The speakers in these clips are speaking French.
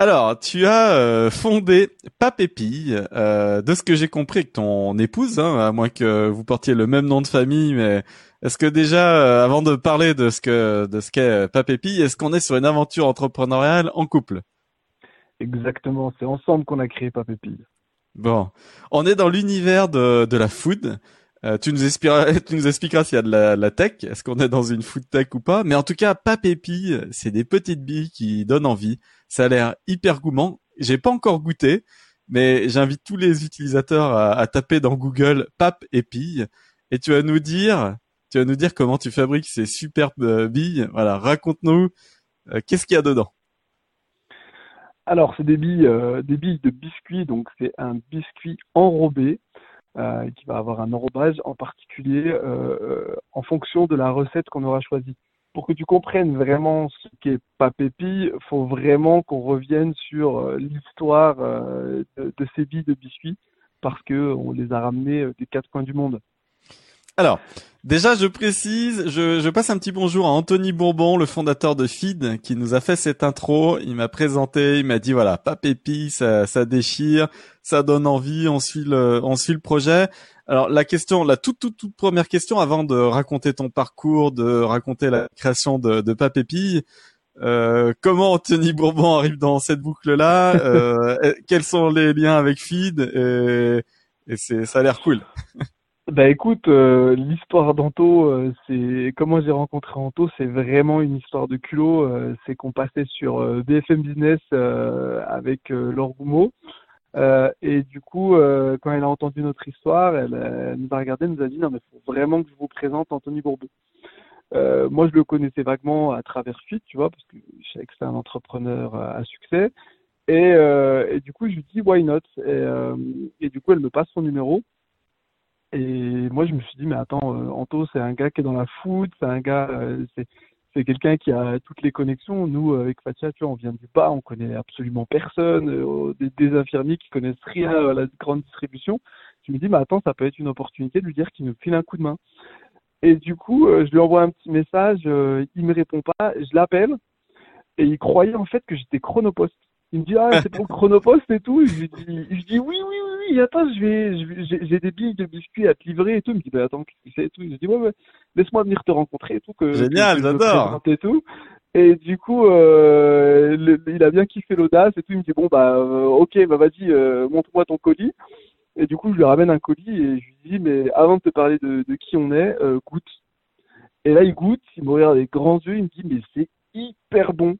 Alors, tu as euh, fondé Papépille, euh, de ce que j'ai compris avec ton épouse, hein, à moins que vous portiez le même nom de famille, mais est-ce que déjà, euh, avant de parler de ce que de ce qu'est Papépille, est-ce qu'on est sur une aventure entrepreneuriale en couple? Exactement, c'est ensemble qu'on a créé Papépille. Bon, on est dans l'univers de, de la food. Euh, tu, nous expliqueras, tu nous expliqueras s'il y a de la, tech, est-ce qu'on est dans une food tech ou pas. Mais en tout cas, Papépi, c'est des petites billes qui donnent envie. Ça a l'air hyper gourmand. J'ai pas encore goûté, mais j'invite tous les utilisateurs à, taper dans Google Pap et et tu vas nous dire, tu vas nous dire comment tu fabriques ces superbes billes. Voilà, raconte-nous euh, qu'est-ce qu'il y a dedans? Alors, c'est des billes, euh, des billes de biscuit, donc c'est un biscuit enrobé euh, qui va avoir un enrobage en particulier euh, euh, en fonction de la recette qu'on aura choisie. Pour que tu comprennes vraiment ce qu'est papépi, faut vraiment qu'on revienne sur l'histoire de, de, ces billes de biscuits parce que on les a ramenées des quatre coins du monde. Alors, déjà, je précise, je, je, passe un petit bonjour à Anthony Bourbon, le fondateur de Feed, qui nous a fait cette intro. Il m'a présenté, il m'a dit voilà, Papépi, ça, ça déchire, ça donne envie, on suit le, on suit le projet. Alors la question, la toute toute toute première question, avant de raconter ton parcours, de raconter la création de, de Papépi, euh, comment Anthony Bourbon arrive dans cette boucle-là euh, Quels sont les liens avec Feed Et, et c'est, ça a l'air cool. Bah écoute, euh, l'histoire d'Anto, euh, c'est comment j'ai rencontré Anto, c'est vraiment une histoire de culot. Euh, c'est qu'on passait sur BFM Business avec Laure Goumeau. et du coup, quand elle a entendu notre histoire, elle, nous a regardé, nous a dit non mais faut vraiment que je vous présente Anthony Bourbon. moi, je le connaissais vaguement à travers Suite, tu vois, parce que je savais que c'était un entrepreneur à succès. Et, et, du coup, je lui dis why not? Et, et du coup, elle me passe son numéro. Et moi, je me suis dit, mais attends, euh, Anto, c'est un gars qui est dans la foot, c'est un gars, euh, c'est, quelqu'un qui a toutes les connexions. Nous, avec Fatia, tu vois, on vient du bas, on connaît absolument personne, euh, des, infirmiers qui connaissent rien à la grande distribution. Je me dis, mais attends, ça peut être une opportunité de lui dire qu'il me file un coup de main. Et du coup, je lui envoie un petit message, il me répond pas, je l'appelle, et il croyait en fait que j'étais chronopost. Il me dit ah c'est pour le chronopost et tout. Je lui dis, je dis oui oui oui attends je vais j'ai des billes de biscuits à te livrer et tout. Il me dit bah attends qu'est-ce que c'est et tout. Je dis ouais ouais laisse-moi venir te rencontrer et tout que génial j'adore et tout. Et du coup euh, il a bien kiffé l'audace et tout. Il me dit bon bah euh, ok bah vas-y euh, montre-moi ton colis. Et du coup je lui ramène un colis et je lui dis mais avant de te parler de, de qui on est goûte. Et là il goûte, il me regarde avec grands yeux, il me dit mais c'est hyper bon.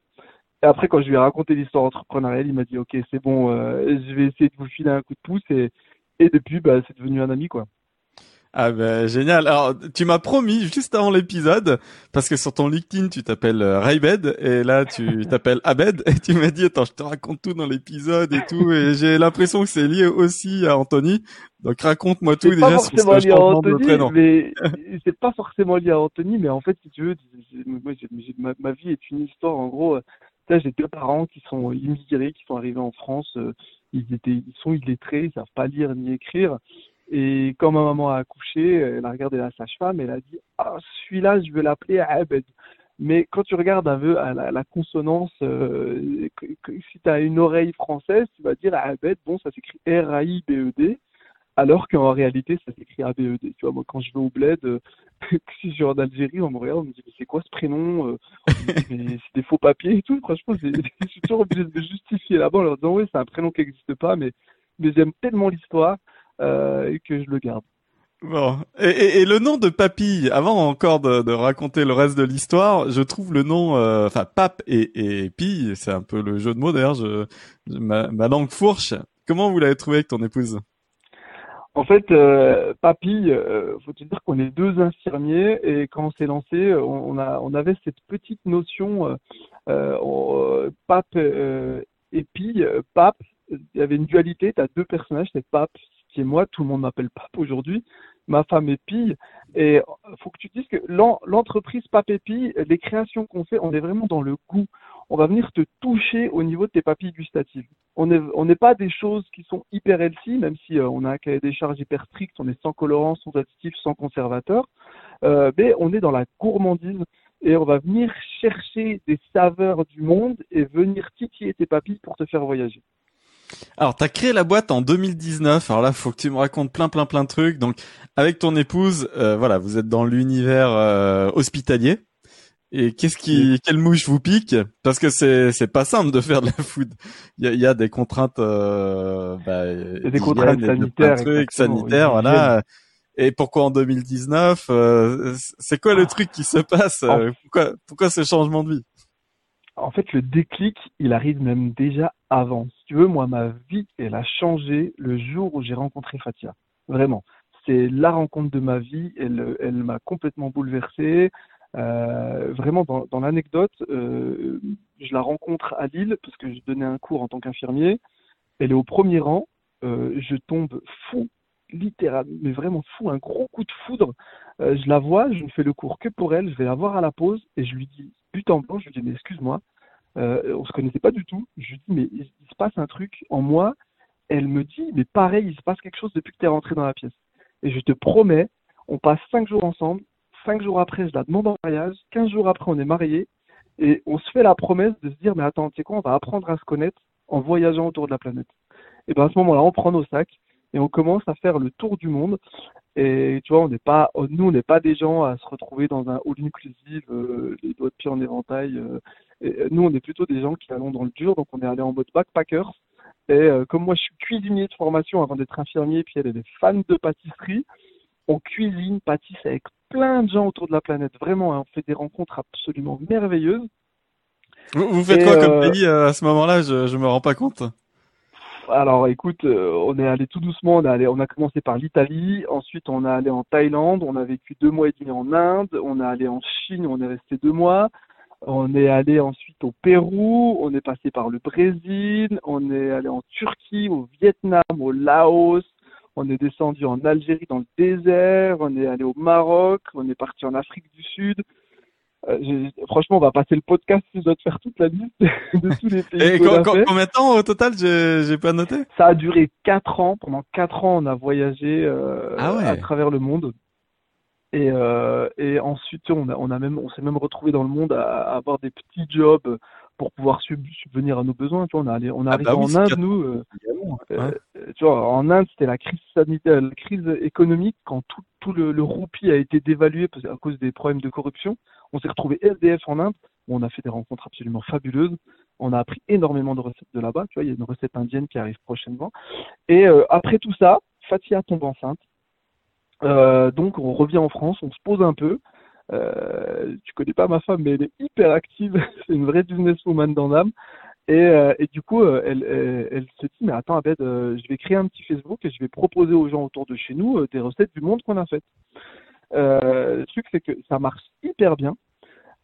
Et après, quand je lui ai raconté l'histoire entrepreneuriale, il m'a dit, OK, c'est bon, euh, je vais essayer de vous filer un coup de pouce. Et, et depuis, bah, c'est devenu un ami, quoi. Ah ben génial. Alors tu m'as promis juste avant l'épisode parce que sur ton LinkedIn tu t'appelles euh, Raybed et là tu t'appelles Abed et tu m'as dit attends je te raconte tout dans l'épisode et tout et j'ai l'impression que c'est lié aussi à Anthony. Donc raconte-moi tout déjà sur ce lié à Anthony, mais c'est pas forcément lié à Anthony mais en fait si tu veux moi, ma, ma, vie est une histoire en gros j'ai deux parents qui sont immigrés, qui sont arrivés en France. Euh, ils étaient, ils sont illettrés, ils savent pas lire ni écrire. Et quand ma maman a accouché, elle a regardé la sage-femme, elle a dit ah celui-là, je veux l'appeler Abed. Mais quand tu regardes un peu la, la consonance, euh, si tu as une oreille française, tu vas dire Abed, bon, ça s'écrit R-A-I-B-E-D alors qu'en réalité, ça s'écrit ABED. Tu vois, moi, quand je vais au bled, euh, si je suis en Algérie, en Montréal, on me dit, mais c'est quoi ce prénom euh, C'est des faux papiers et tout. Franchement, je suis toujours obligé de me justifier là-bas en leur disant, oui, c'est un prénom qui n'existe pas, mais, mais j'aime tellement l'histoire euh, que je le garde. Bon, et, le nom de Papy, avant encore de, raconter le reste de l'histoire, je trouve le nom, enfin Pape et, et c'est un peu le jeu de mots d'ailleurs, ma, ma langue fourche. Comment vous l'avez trouvé avec ton épouse? En fait, euh, Papy, euh, faut dire qu'on est deux infirmiers et quand on s'est lancé, on, a, on avait cette petite notion, euh, euh Pape Et puis, euh, Pape, il y avait une dualité, tu as deux personnages, c'est Pape, qui moi, tout le monde m'appelle Pape aujourd'hui, ma femme est Pille, et faut que tu dises que l'entreprise Pape et Pille, les créations qu'on fait, on est vraiment dans le goût. On va venir te toucher au niveau de tes papilles gustatives. On n'est pas des choses qui sont hyper healthy, même si euh, on a un cahier des charges hyper strict, on est sans colorant, sans additifs, sans conservateur, euh, mais on est dans la gourmandise et on va venir chercher des saveurs du monde et venir titiller tes papilles pour te faire voyager. Alors, tu as créé la boîte en 2019. Alors là, faut que tu me racontes plein, plein, plein de trucs. Donc, avec ton épouse, euh, voilà, vous êtes dans l'univers euh, hospitalier. Et qu'est-ce qui, quelle mouche vous pique? Parce que c'est c'est pas simple de faire de la food. Il y y a des contraintes, euh, bah, des contraintes sanitaires, trucs, sanitaires, voilà. Et pourquoi en 2019 euh, C'est quoi le ah. truc qui se passe? Pourquoi pourquoi ce changement de vie? En fait, le déclic, il arrive même déjà avant. Si tu veux, moi, ma vie, elle a changé le jour où j'ai rencontré Fatia. Vraiment. C'est la rencontre de ma vie. Elle, elle m'a complètement bouleversé. Euh, vraiment, dans, dans l'anecdote, euh, je la rencontre à Lille parce que je donnais un cours en tant qu'infirmier. Elle est au premier rang. Euh, je tombe fou, littéralement, mais vraiment fou, un gros coup de foudre. Euh, je la vois, je ne fais le cours que pour elle. Je vais la voir à la pause et je lui dis but en blanc, je lui dis, mais excuse-moi, euh, on se connaissait pas du tout. Je lui dis, mais il, se passe un truc en moi. Elle me dit, mais pareil, il se passe quelque chose depuis que tu es rentré dans la pièce. Et je te promets, on passe cinq jours ensemble. Cinq jours après, je la demande en mariage. Quinze jours après, on est mariés. Et on se fait la promesse de se dire, mais attends, tu sais quoi, on va apprendre à se connaître en voyageant autour de la planète. Et bien à ce moment-là, on prend nos sacs et on commence à faire le tour du monde. Et tu vois, on n'est pas, nous, on n'est pas des gens à se retrouver dans un all inclusive, euh, les doigts de pied en éventail. Euh, et nous, on est plutôt des gens qui allons dans le dur, donc on est allé en mode backpackers. Et euh, comme moi, je suis cuisinier de formation avant d'être infirmier, puis elle est fan de pâtisserie, on cuisine, pâtisse avec plein de gens autour de la planète. Vraiment, hein, on fait des rencontres absolument merveilleuses. Vous, faites quoi comme pays à ce moment-là? Je, je me rends pas compte alors écoute, euh, on est allé tout doucement, on a commencé par l'Italie, ensuite on est allé en Thaïlande, on a vécu deux mois et demi en Inde, on est allé en Chine, on est resté deux mois, on est allé ensuite au Pérou, on est passé par le Brésil, on est allé en Turquie, au Vietnam, au Laos, on est descendu en Algérie dans le désert, on est allé au Maroc, on est parti en Afrique du Sud, euh, franchement, on va passer le podcast si je dois te faire toute la liste de tous les pays. Et combien de temps au total J'ai pas noté. Ça a duré quatre ans. Pendant quatre ans, on a voyagé euh, ah à travers le monde. Et, euh, et ensuite, on a, on a même, on s'est même retrouvé dans le monde à, avoir des petits jobs pour pouvoir subvenir à nos besoins. Tu vois, on a, on ah bah arrivé en Inde, nous. Euh, euh, tu vois, en Inde, c'était la crise sanitaire, la crise économique quand tout, tout le, le roupie a été dévalué à cause des problèmes de corruption. On s'est retrouvé SDF en Inde. Où on a fait des rencontres absolument fabuleuses. On a appris énormément de recettes de là-bas. Tu vois, il y a une recette indienne qui arrive prochainement. Et euh, après tout ça, Fatia tombe enceinte. Donc on revient en France, on se pose un peu. Euh, tu connais pas ma femme, mais elle est hyper active. c'est une vraie businesswoman dans l'âme. Et, euh, du coup, euh, elle, elle, se dit, mais attends, Abed, je vais créer un petit Facebook et je vais proposer aux gens autour de chez nous des recettes du monde qu'on a faites. le truc, c'est que ça marche hyper bien.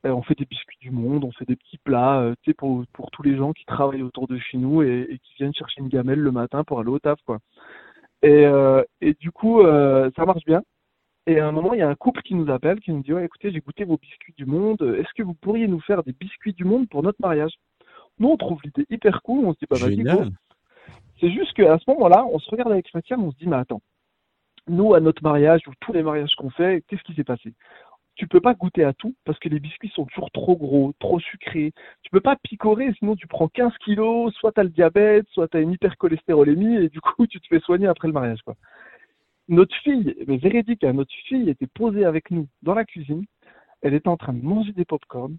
on fait des biscuits du monde, on fait des petits plats, pour, tous les gens qui travaillent autour de chez nous et, qui viennent chercher une gamelle le matin pour aller au taf, quoi. Et du coup, ça marche bien. Et à un moment, il y a un couple qui nous appelle, qui nous dit ouais, écoutez, j'ai goûté vos biscuits du monde. Est-ce que vous pourriez nous faire des biscuits du monde pour notre mariage? Nous, on trouve l'idée hyper cool. On se dit bah, C'est juste qu'à ce moment-là, on se regarde avec Fatia, on se dit mais attends, nous à notre mariage ou tous les mariages qu'on fait, qu'est-ce qui s'est passé? Tu peux pas goûter à tout parce que les biscuits sont toujours trop gros, trop sucrés. Tu peux pas picorer, sinon tu prends 15 kilos, soit tu as le diabète, soit tu as une hypercholestérolémie et du coup tu te fais soigner après le mariage. Quoi notre fille, mais véridique, hein, notre fille était posée avec nous dans la cuisine. Elle était en train de manger des pop-corn.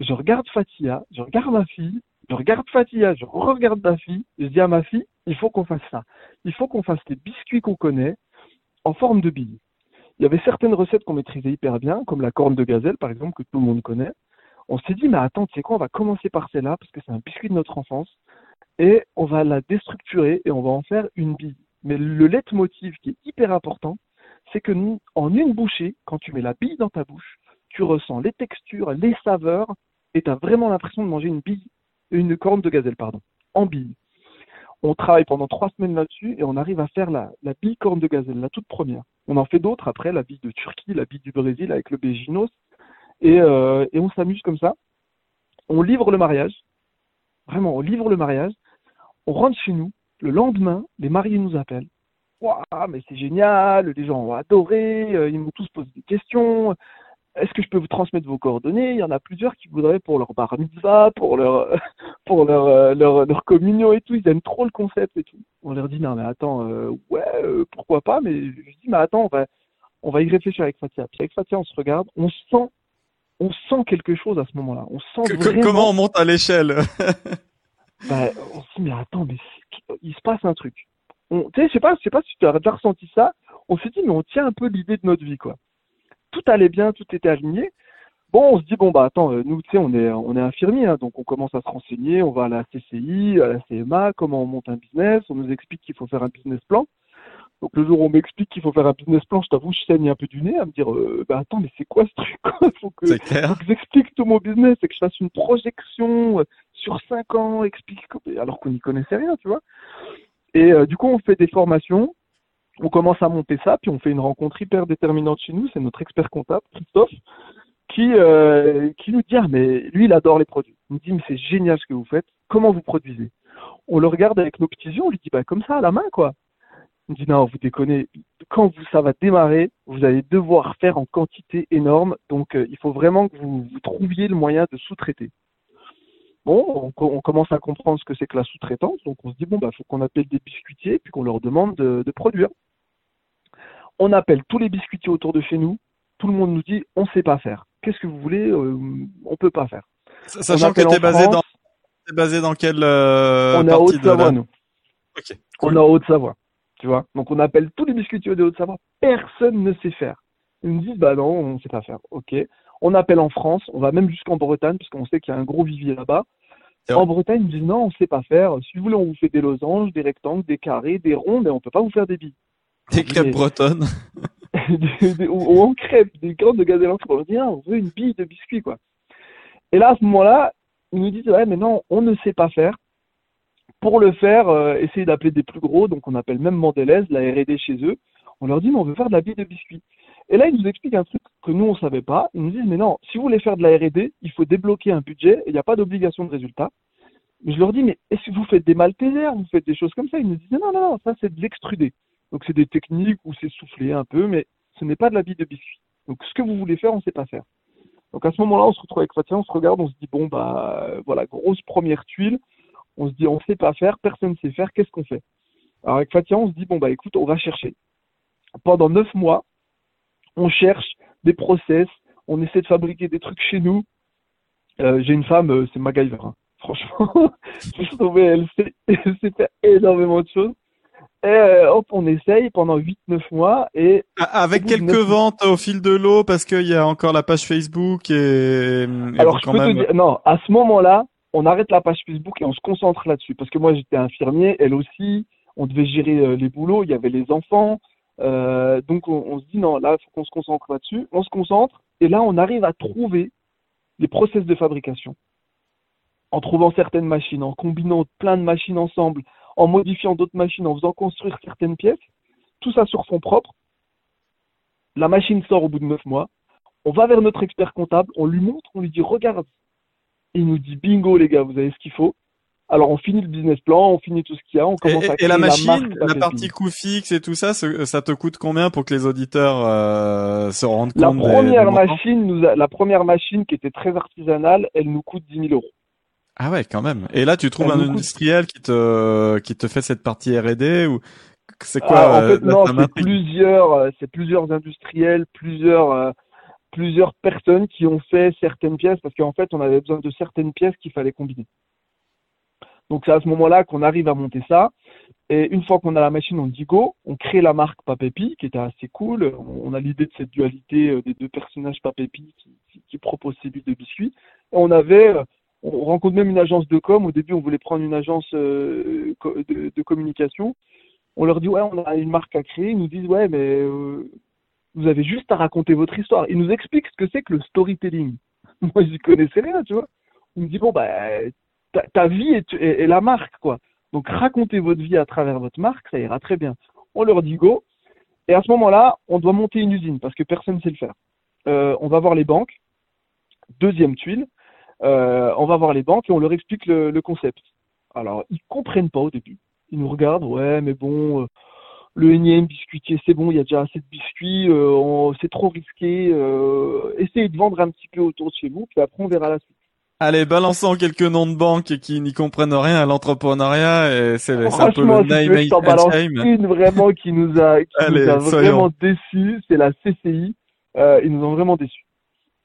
Je regarde Fatia, je regarde ma fille, je regarde Fatia, je regarde ma fille. Je dis à ma fille, il faut qu'on fasse ça. Il faut qu'on fasse des biscuits qu'on connaît en forme de billes. Il y avait certaines recettes qu'on maîtrisait hyper bien, comme la corne de gazelle, par exemple, que tout le monde connaît. On s'est dit, mais attends, tu sais quoi, on va commencer par celle-là, parce que c'est un biscuit de notre enfance, et on va la déstructurer et on va en faire une bille. Mais le leitmotiv qui est hyper important, c'est que nous, en une bouchée, quand tu mets la bille dans ta bouche, tu ressens les textures, les saveurs, et tu as vraiment l'impression de manger une bille, une corne de gazelle, pardon. en billes. On travaille pendant trois semaines là-dessus et on arrive à faire la, la bille corne de gazelle, la toute première. On en fait d'autres après, la bille de Turquie, la bille du Brésil avec le Béginos. Et, euh, et on s'amuse comme ça. On livre le mariage. Vraiment, on livre le mariage. On rentre chez nous. Le lendemain, les mariés nous appellent. Waouh, mais c'est génial, les gens ont adoré, euh, ils m'ont tous posé des questions. Est-ce que je peux vous transmettre vos coordonnées? Il y en a plusieurs qui voudraient pour leur bar mitzvah, pour leur, pour leur, euh, leur, leur, communion et tout. Ils aiment trop le concept et tout. On leur dit non mais attends, euh, ouais, euh, pourquoi pas? Mais je dis mais attends, on va, on va y réfléchir avec Fatia. Puis avec Fatia, on se regarde, on sent, on sent quelque chose à ce moment-là. On sent que, comment on monte à l'échelle? bah, On se dit mais attends, mais il se passe un truc tu sais, je sais pas, je sais pas si tu as déjà ressenti ça. On s'est dit, mais on tient un peu l'idée de notre vie, quoi. Tout allait bien, tout était aligné. Bon, on se dit, bon, bah, attends, euh, nous, tu sais, on est, on est infirmier, hein, donc on commence à se renseigner, on va à la CCI, à la CMA, comment on monte un business, on nous explique qu'il faut faire un business plan. Donc le jour où on m'explique qu'il faut faire un business plan, je t'avoue, je saigne un peu du nez à me dire, euh, bah attends, mais c'est quoi ce truc faut que, faut que j'explique tout mon business et que je fasse une projection euh, sur cinq ans, explique, alors qu'on n'y connaissait rien, tu vois? Et euh, du coup, on fait des formations, on commence à monter ça, puis on fait une rencontre hyper déterminante chez nous. C'est notre expert comptable, Christophe, qui, euh, qui nous dit ah, mais lui, il adore les produits. Il nous dit mais c'est génial ce que vous faites. Comment vous produisez? On le regarde avec nos petits yeux, on lui dit bah comme ça à la main quoi. Il dit non, vous déconnez. Quand vous, ça va démarrer, vous allez devoir faire en quantité énorme. Donc euh, il faut vraiment que vous, vous trouviez le moyen de sous-traiter. Bon, on, commence à comprendre ce que c'est que la sous-traitance, donc on se dit bon bah faut qu'on appelle des biscuitiers puis qu'on leur demande de, produire. On appelle tous les biscuitiers autour de chez nous, tout le monde nous dit on sait pas faire. Qu'est-ce que vous voulez euh, On peut pas faire. Sachant que tu es basé dans basé dans quelle euh, On est à Haute-Savoie nous. On est en Haute-Savoie, tu vois. Donc on appelle tous les biscuitiers de Haute-Savoie, personne ne sait faire. Ils nous disent bah non, on sait pas faire. OK. On appelle en France, on va même jusqu'en Bretagne, parce qu'on sait qu'il y a un gros vivier là-bas. En Bretagne, ils nous disent non, on ne sait pas faire. Si vous voulez, on vous fait des losanges, des rectangles, des carrés, des ronds, mais on ne peut pas vous faire des billes. Des crêpes bretonnes. ou, en crêpes, des grandes de gazelle On dit, ah, on veut une bille de biscuit, quoi. Et là, à ce moment-là, ils nous disent, ouais, mais non, on ne sait pas faire. Pour le faire, euh, essayez d'appeler des plus gros, donc on appelle même Mandelaise, la R&D chez eux. On leur dit, mais on veut faire de la bille de biscuit. Et là, ils nous expliquent un truc que nous, on ne savait pas. Ils nous disent, mais non, si vous voulez faire de la R&D, il faut débloquer un budget et il n'y a pas d'obligation de résultat. Mais je leur dis, mais est-ce que vous faites des maltesers, vous faites des choses comme ça? Ils nous disent, non, non, non, ça c'est de l'extrudé. Donc c'est des techniques où c'est soufflé un peu, mais ce n'est pas de la bille de biscuit. Donc ce que vous voulez faire, on ne sait pas faire. Donc à ce moment-là, on se retrouve avec Fatia, on se regarde, on se dit, bon, bah voilà, grosse première tuile. On se dit, on ne sait pas faire, personne ne sait faire, qu'est-ce qu'on fait? Alors avec Fatia, on se dit, bon, bah écoute, on va chercher. Pendant neuf mois, on cherche des process, on essaie de fabriquer des trucs chez nous. Euh, j'ai une femme, euh, c'est MacGyver. Hein. Franchement, elle sait, elle sait faire énormément de choses. Et euh, hop, on essaye pendant 8-9 mois et avec quelques ventes au fil de l'eau parce qu'il y a encore la page Facebook et, alors je peux te dire non à ce moment-là on arrête la page Facebook et on se concentre là-dessus parce que moi j'étais infirmier elle aussi on devait gérer les boulots il y avait les enfants euh, donc on, se dit non, là, il faut qu'on se concentre là-dessus. On se concentre et là, on arrive à trouver les process de fabrication. En trouvant certaines machines, en combinant plein de machines ensemble, en modifiant d'autres machines, en faisant construire certaines pièces, tout ça sur fond propre. La machine sort au bout de neuf mois. On va vers notre expert comptable, on lui montre, on lui dit regarde. Il nous dit bingo les gars, vous avez ce qu'il faut. Alors on finit le business plan, on finit tout ce qu'il y a, on commence à créer et la machine, la, partie coût fixe et tout ça, ça te coûte combien pour que les auditeurs euh, se rendent compte La première machine, nous la première machine qui était très artisanale, elle nous coûte 10 000 euros. Ah ouais, quand même. Et là, tu trouves un industriel qui te qui te fait cette partie R&D ou c'est quoi ah, En euh, non, c'est plusieurs, euh, c'est plusieurs industriels, plusieurs plusieurs personnes qui ont fait certaines pièces parce qu'en fait, on avait besoin de certaines pièces qu'il fallait combiner. Donc c'est à ce moment-là qu'on arrive à monter ça. Et une fois qu'on a la machine, on dit go, on crée la marque Papépi, qui était assez cool. On a l'idée de cette dualité euh, des deux personnages Papépi qui, qui, proposent ces bulles de biscuits. On avait, euh, on rencontre même une agence de com. Au début, on voulait prendre une agence euh, de, communication. On leur dit ouais, on a une marque à créer. Ils nous disent ouais, mais vous avez juste à raconter votre histoire. Ils nous expliquent ce que c'est que le storytelling. Moi, je connaissais rien, tu vois. Ils me disent bon bah ta, vie est, la marque, quoi. Donc racontez votre vie à travers votre marque, ça ira très bien. On leur dit go. Et à ce moment-là, on doit monter une usine parce que personne ne sait le faire. Euh, on va voir les banques. Deuxième tuile, euh, on va voir les banques et on leur explique le, concept. Alors, ils comprennent pas au début. Ils nous regardent, ouais, mais bon, euh, le énième biscuitier, c'est bon, il y a déjà assez de biscuits, c'est trop risqué. essayez de vendre un petit peu autour de chez vous, puis après on verra la suite. Allez, balançons quelques noms de banques qui n'y comprennent rien à l'entrepreneuriat et c'est un peu le name je t'en balance une vraiment qui nous a, qui nous a vraiment déçus, c'est la CCI. Euh, ils nous ont vraiment déçus.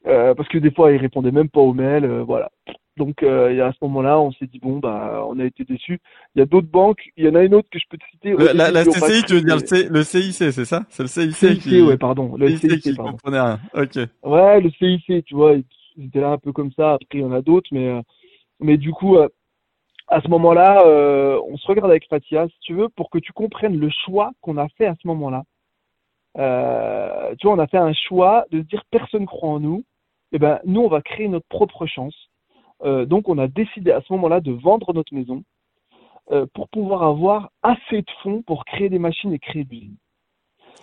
Euh, parce que des fois, ils répondaient même pas aux mails, euh, voilà. Donc, euh, et à ce moment-là, on s'est dit bon, bah, on a été déçus. Il y a d'autres banques. Il y en a une autre que je peux te citer. La, la, CCI, tu veux dire le, CIC, c'est ça? C'est le CIC, CIC qui... ouais, pardon. Le CIC, qui pardon. comprenait rien. Ok. Ouais, le CIC, tu vois, c'était là un peu comme ça. Après, il y en a d'autres, mais euh, mais du coup, euh, à ce moment-là, euh, on se regarde avec Fatia, si tu veux, pour que tu comprennes le choix qu'on a fait à ce moment-là. tu vois, on a fait un choix de se dire personne croit en nous. Et eh ben, nous, on va créer notre propre chance. Donc, on a décidé à ce moment-là de vendre notre maison pour pouvoir avoir assez de fonds pour créer des machines et créer des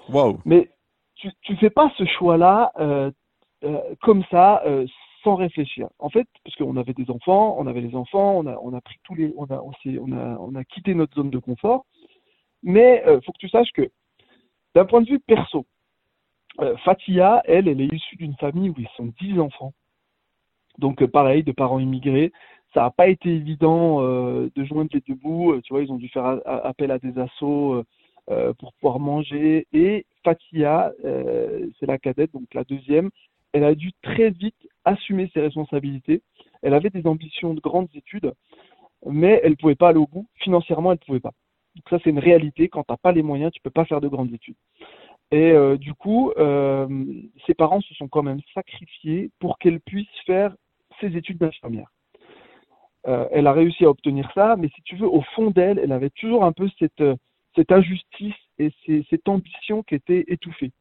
Wow. Mais tu ne fais pas ce choix-là comme ça sans réfléchir. En fait, parce qu'on avait des enfants, on avait les enfants, on a, on a pris tous les, on a, on, a, on a quitté notre zone de confort. Mais il euh, faut que tu saches que, d'un point de vue perso, euh, Fatia, elle, elle est issue d'une famille où ils sont dix enfants. Donc euh, pareil, de parents immigrés. Ça n'a pas été évident de joindre les deux bouts. Tu vois, ils ont dû faire appel à des assos pour pouvoir manger. Et Fatia, c'est la cadette, donc la deuxième, elle a dû très vite assumer ses responsabilités. Elle avait des ambitions de grandes études, mais elle ne pouvait pas aller au bout. Financièrement, elle ne pouvait pas. Donc ça, c'est une réalité. Quand tu n'as pas les moyens, tu ne peux pas faire de grandes études. Et euh, du coup, euh, ses parents se sont quand même sacrifiés pour qu'elle puisse faire ses études d'infirmière. Euh, elle a réussi à obtenir ça, mais si tu veux, au fond d'elle, elle avait toujours un peu cette, cette injustice et cette ambition qui était étouffée.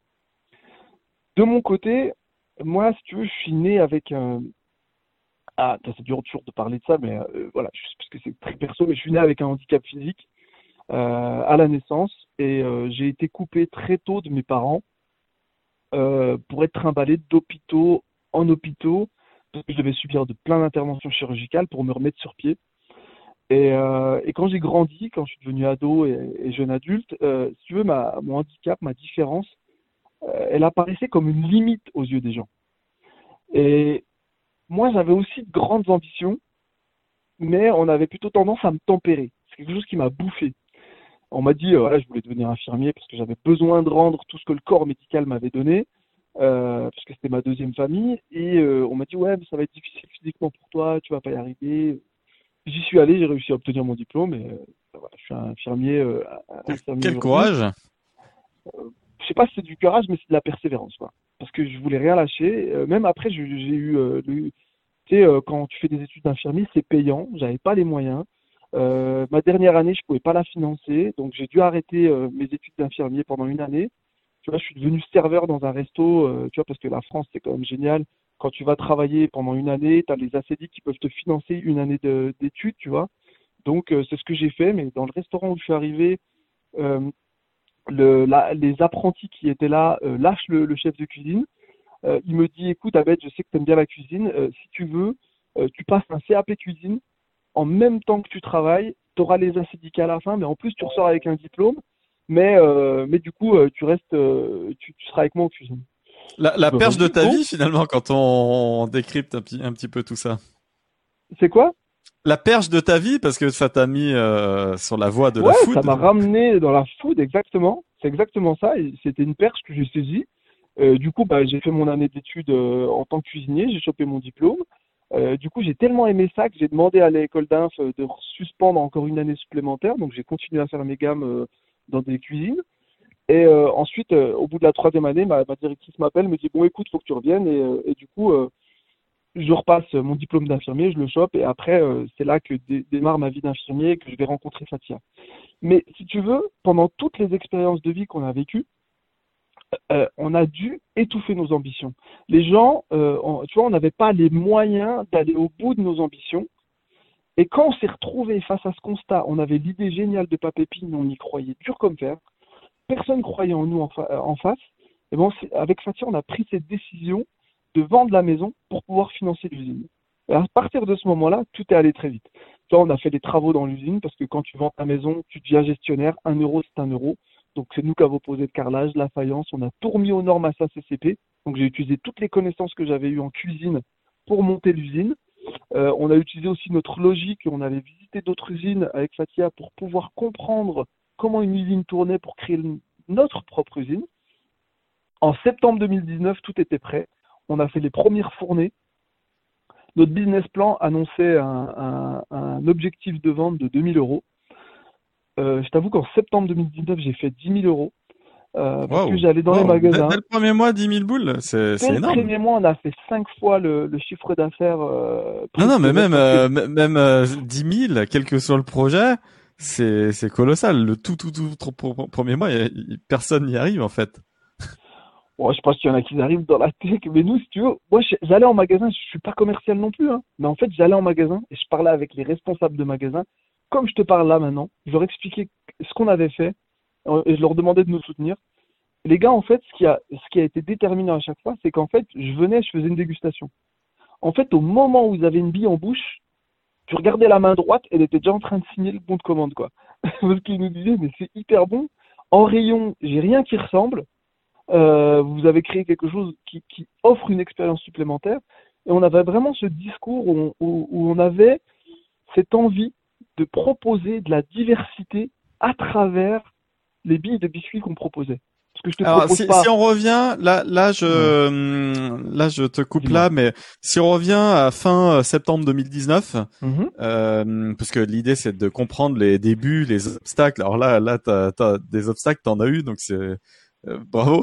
De mon côté, moi, si tu veux, je suis né avec un. Ah, c'est dur toujours de parler de ça, mais euh, voilà, parce que c'est très perso, mais je suis né avec un handicap physique euh, à la naissance et euh, j'ai été coupé très tôt de mes parents pour être trimballé d'hôpitaux en hôpitaux. Je devais subir de plein d'interventions chirurgicales pour me remettre sur pied. Et, et quand j'ai grandi, quand je suis devenu ado et, jeune adulte, si tu veux, mon handicap, ma différence, euh, elle apparaissait comme une limite aux yeux des gens. Et moi, j'avais aussi de grandes ambitions, mais on avait plutôt tendance à me tempérer. C'est quelque chose qui m'a bouffé. On m'a dit, euh, voilà, je voulais devenir infirmier parce que j'avais besoin de rendre tout ce que le corps médical m'avait donné, euh, parce que c'était ma deuxième famille. Et on m'a dit, ouais, mais ça va être difficile physiquement pour toi, tu vas pas y arriver. J'y suis allé, j'ai réussi à obtenir mon diplôme et voilà, je suis un infirmier. Quel courage je sais pas si c'est du courage, mais c'est de la persévérance, quoi. Parce que je voulais rien lâcher. Euh, même après, j'ai eu, euh, tu sais, euh, quand tu fais des études d'infirmier, c'est payant. J'avais pas les moyens. ma dernière année, je pouvais pas la financer, donc j'ai dû arrêter mes études d'infirmier pendant une année. Tu vois, je suis devenu serveur dans un resto, tu vois, parce que la France, c'est quand même génial. Quand tu vas travailler pendant une année, tu as les ACD qui peuvent te financer une année d'études, tu vois. Donc, c'est ce que j'ai fait, mais dans le restaurant où je suis arrivé, le, les apprentis qui étaient là euh, lâchent le, chef de cuisine. Euh, il me dit écoute Abed, je sais que tu aimes bien la cuisine, euh, si tu veux, tu passes un CAP cuisine en même temps que tu travailles, tu auras les acidiques à la fin, mais en plus tu ressors avec un diplôme, mais, mais du coup tu restes, tu, tu, seras avec moi en cuisine. La, la perche de ta vie finalement quand on, décrypte un petit, un petit peu tout ça. C'est quoi? La perche de ta vie parce que ça t'a mis euh, sur la voie de la food. ça m'a ramené dans la food exactement. C'est exactement ça. C'était une perche que j'ai saisie. Euh, du coup, bah, j'ai fait mon année d'études euh, en tant que cuisinier. J'ai chopé mon diplôme. du coup, j'ai tellement aimé ça que j'ai demandé à l'école d'inf de suspendre encore une année supplémentaire. Donc, j'ai continué à faire mes gammes dans des cuisines. Et ensuite, au bout de la troisième année, ma, directrice m'appelle, me dit bon, écoute, faut que tu reviennes. Et, et du coup, je repasse mon diplôme d'infirmier, je le chope et après euh, c'est là que démarre ma vie d'infirmier et que je vais rencontrer Fatia. Mais si tu veux, pendant toutes les expériences de vie qu'on a vécues, euh, on a dû étouffer nos ambitions. Les gens, euh, tu vois, on n'avait pas les moyens d'aller au bout de nos ambitions Et quand on s'est retrouvé face à ce constat, on avait l'idée géniale de Papépine, on y croyait dur comme fer. Personne croyait en nous en, en face. Et bon, avec Fatia, on a pris cette décision de vendre la maison pour pouvoir financer l'usine. À partir de ce moment-là, tout est allé très vite. Toi, on a fait des travaux dans l'usine parce que quand tu vends ta maison, tu deviens gestionnaire. Un euro, c'est un euro. Donc, c'est nous qui avons posé le carrelage, la faïence. On a tout remis aux normes à CCP. Donc, j'ai utilisé toutes les connaissances que j'avais eues en cuisine pour monter l'usine. Euh, on a utilisé aussi notre logique. On avait visité d'autres usines avec Fatia pour pouvoir comprendre comment une usine tournait pour créer notre propre usine. En septembre 2019, tout était prêt. On a fait les premières fournées. Notre business plan annonçait un, objectif de vente de 2000 euros. Euh, je t'avoue qu'en septembre 2019, j'ai fait 10 000 euros. Euh, parce que j'allais dans les magasins. Dès, le premier mois, 10 000 boules, c'est énorme. le premier mois, on a fait 5 fois le, chiffre d'affaires. Euh, non, non, mais même, euh, même euh, 10 000, quel que soit le projet, c'est colossal. Le tout, tout, tout, premier mois, personne n'y arrive en fait. Bon, je pense qu'il y en a qui arrivent dans la tech, mais nous, si tu veux, moi, j'allais en magasin, je suis pas commercial non plus, hein, mais en fait, j'allais en magasin et je parlais avec les responsables de magasin, comme je te parle là maintenant. Je leur expliquais ce qu'on avait fait et je leur demandais de nous soutenir. Les gars, en fait, ce qui a, ce qui a été déterminant à chaque fois, c'est qu'en fait, je venais, je faisais une dégustation. En fait, au moment où ils avaient une bille en bouche, tu regardais la main droite, elle était déjà en train de signer le bon de commande, quoi. Parce qu'ils nous disaient, mais c'est hyper bon. En rayon, j'ai rien qui ressemble. Euh, vous avez créé quelque chose qui, qui, offre une expérience supplémentaire. Et on avait vraiment ce discours où où, où on avait cette envie de proposer de la diversité à travers les billes de biscuits qu'on proposait. Parce que je te Alors, si, si, on revient, là, là, je, hum, là, je te coupe là, mais si on revient à fin euh, septembre 2019, mm-hmm. euh, parce que l'idée c'est de comprendre les débuts, les obstacles. Alors là, là, t'as, as des obstacles, t'en as eu, donc c'est euh, bravo.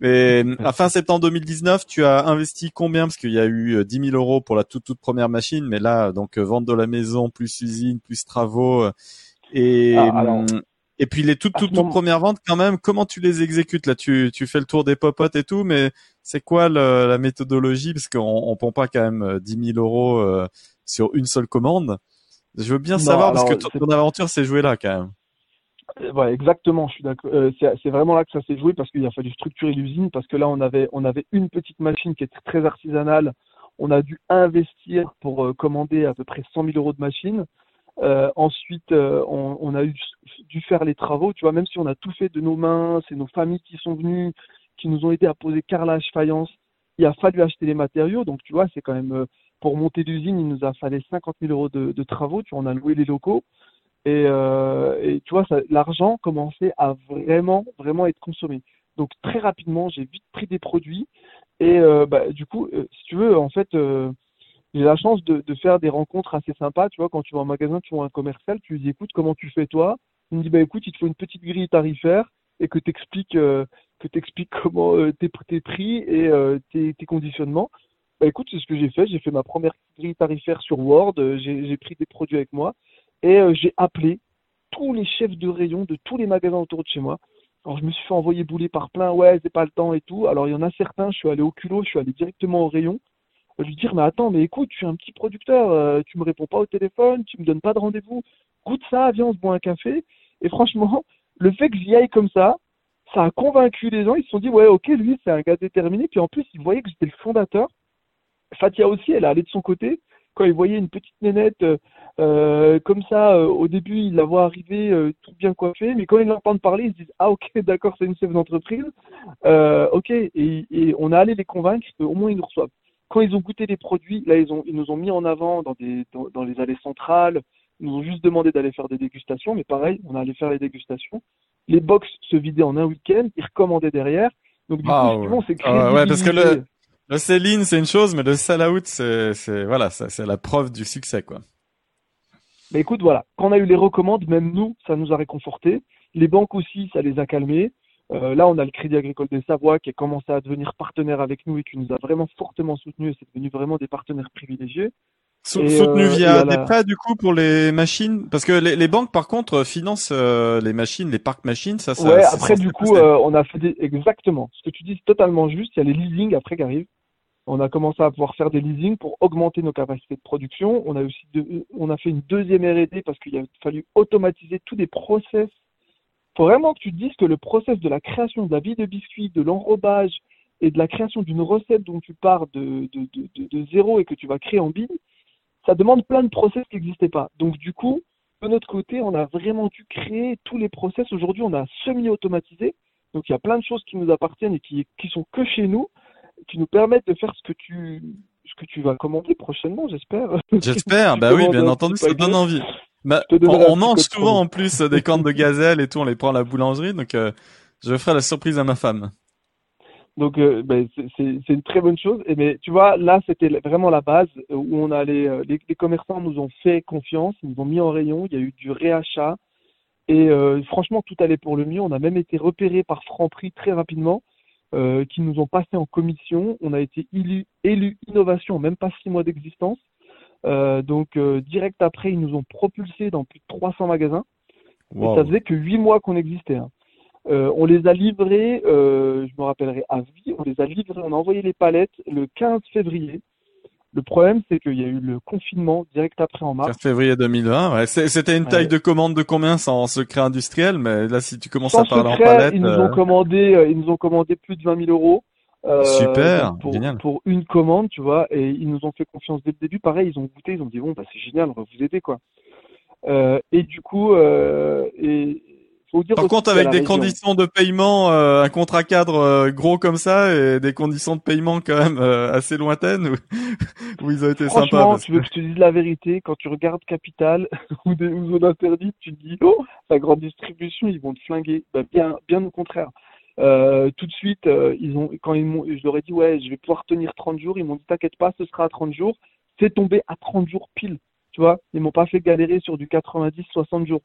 mais à fin septembre 2019, tu as investi combien? Parce qu'il y a eu 10 euh, 000 euros pour la toute toute première machine, mais là, donc vente de la maison, plus usine, plus travaux. Et ah, hum, et puis les toutes toutes, toutes premières ventes quand même, comment tu les exécutes là? Tu tu fais le tour des popotes et tout, mais c'est quoi le, la méthodologie? Parce qu'on on prend pas quand même 10 euh, 000 euros euh, sur une seule commande. Je veux bien savoir parce que ton, aventure s'est jouée là quand même. Euh, ouais, exactement. Je suis d'accord. c'est vraiment là que ça s'est joué parce qu'il a fallu structurer l'usine parce que là on avait on avait une petite machine qui était très artisanale. On a dû investir pour commander à peu près 100 000 euros de machine. Euh, ensuite, euh, on, on, a eu, dû faire les travaux, tu vois, même si on a tout fait de nos mains, c'est nos familles qui sont venues, qui nous ont aidé à poser carrelage, faïence. Il a fallu acheter les matériaux, donc tu vois, c'est quand même euh, pour monter l'usine, il nous a fallu 50 000 euros de, de, travaux. Tu vois, on a loué les locaux et, euh, et tu vois, l'argent commençait à vraiment, vraiment être consommé. Donc très rapidement, j'ai vite pris des produits et bah, du coup, si tu veux, en fait j'ai la chance de, de, faire des rencontres assez sympas. Tu vois, quand tu vas en magasin, tu vois un commercial, tu lui dis écoute, comment tu fais toi? Il me dit bah écoute, il te faut une petite grille tarifaire et que tu expliques, euh, que t'expliques comment euh, tes, tes, prix et euh, tes, conditionnements. Bah écoute, c'est ce que j'ai fait. J'ai fait ma première grille tarifaire sur Word. Euh, j'ai pris des produits avec moi et j'ai appelé tous les chefs de rayon de tous les magasins autour de chez moi. Alors je me suis fait envoyer bouler par plein, ouais, c'est pas le temps et tout. Alors il y en a certains, je suis allé au culot, je suis allé directement au rayon lui dire mais attends mais écoute je suis un petit producteur euh, tu me réponds pas au téléphone tu me donnes pas de rendez-vous. Goûte ça viens on se boit un café. Et franchement le fait que j'y aille comme ça ça a convaincu les gens. Ils se sont dit ouais ok lui c'est un gars déterminé. Puis en plus ils voyaient que j'étais le fondateur. Fatia aussi elle allée de son côté. Quand ils voyaient une petite nénette euh, comme ça euh, au début ils la voient arriver euh, tout bien coiffée. Mais quand ils l'entendent parler ils se disent ah ok d'accord c'est une chef d'entreprise. Euh, ok et, et, on a allé les convaincre qu'au moins ils nous reçoivent quand ils ont goûté les produits, là, ils, ont, ils nous ont mis en avant dans, des, dans, dans les allées centrales. Ils nous ont juste demandé d'aller faire des dégustations, mais pareil, on allait faire les dégustations. Les box se vidaient en un week-end, ils recommandaient derrière. Donc, du ah, coup, c'est ah, ouais, parce que le, le sell-in, c'est une chose, mais le sell-out, c'est, voilà, c'est la preuve du succès, quoi. Mais écoute, voilà. Quand on a eu les recommandes, même nous, ça nous a réconfortés. Les banques aussi, ça les a calmés. Euh, là, on a le Crédit Agricole des Savoie qui a commencé à devenir partenaire avec nous et qui nous a vraiment fortement soutenus. Et c'est devenu vraiment des partenaires privilégiés. soutenu euh, via des prêts du coup pour les machines? Parce que les, les banques par contre financent euh, les machines, les parcs machines, ça. ça ouais. Après du coup, on a fait des... exactement. Ce que tu dis c'est totalement juste. Il y a les leasing après qui arrivent. On a commencé à pouvoir faire des leasing pour augmenter nos capacités de production. On a aussi on a fait une deuxième R&D parce qu'il a fallu automatiser tous les process. Faut vraiment que tu te dises que le process de la création de la vie de biscuit, de l'enrobage et de la création d'une recette dont tu pars de, de, de, de, zéro et que tu vas créer en bille, ça demande plein de process qui n'existaient pas. Donc du coup, de notre côté, on a vraiment dû créer tous les process. Aujourd'hui, on a semi-automatisé. Donc il y a plein de choses qui nous appartiennent et qui, qui sont que chez nous qui nous permettent de faire ce que tu ce que tu vas commander prochainement, j'espère. J'espère, bah oui, bien entendu, ça donne envie. Bah, on, mange souvent en plus des cornes de gazelle et tout, on les prend à la boulangerie, donc euh, je ferai la surprise à ma femme. Donc euh, ben, c'est une très bonne chose. Et mais tu vois, là c'était vraiment la base où on a les, euh, les, commerçants nous ont fait confiance, ils nous ont mis en rayon, il y a eu du réachat et franchement tout allait pour le mieux. On a même été repéré par Franprix très rapidement. Qui nous ont passé en commission. On a été élu, élu innovation, même pas six mois d'existence. Euh, donc euh, direct après, ils nous ont propulsés dans plus de 300 magasins. Et ça faisait que huit mois qu'on existait. Hein. on les a livrés, je me rappellerai à vie, on les a livrés, on a envoyé les palettes le 15 février. Le problème, c'est qu'il y a eu le confinement direct après en mars. 4 février 2020, ouais. C'était une taille de commande de combien sans secret industriel, mais là, si tu commences à parler en palette. Ils nous ont euh, commandé, euh, ils nous ont commandé plus de 20 000 euros. Euh, Super, pour, génial. Pour une commande, tu vois, et ils nous ont fait confiance dès le début. Pareil, ils ont goûté, ils ont dit bon, bah c'est génial, on va vous aider, quoi. Euh, et du coup, euh, et par contre, avec des conditions de paiement, euh, un contrat cadre gros comme ça et des conditions de paiement quand même assez lointaines, où, ils ont été sympas. Franchement, tu veux que je te dise la vérité, quand tu regardes Capital ou des zones interdites, tu te dis oh, la grande distribution, ils vont te flinguer. Bah, bien, bien au contraire. Tout de suite, ils ont, quand ils m'ont, je leur ai dit ouais, je vais pouvoir tenir 30 jours. Ils m'ont dit t'inquiète pas, ce sera à 30 jours. C'est tombé à 30 jours pile. Tu vois, ils m'ont pas fait galérer sur du 90-60 jours.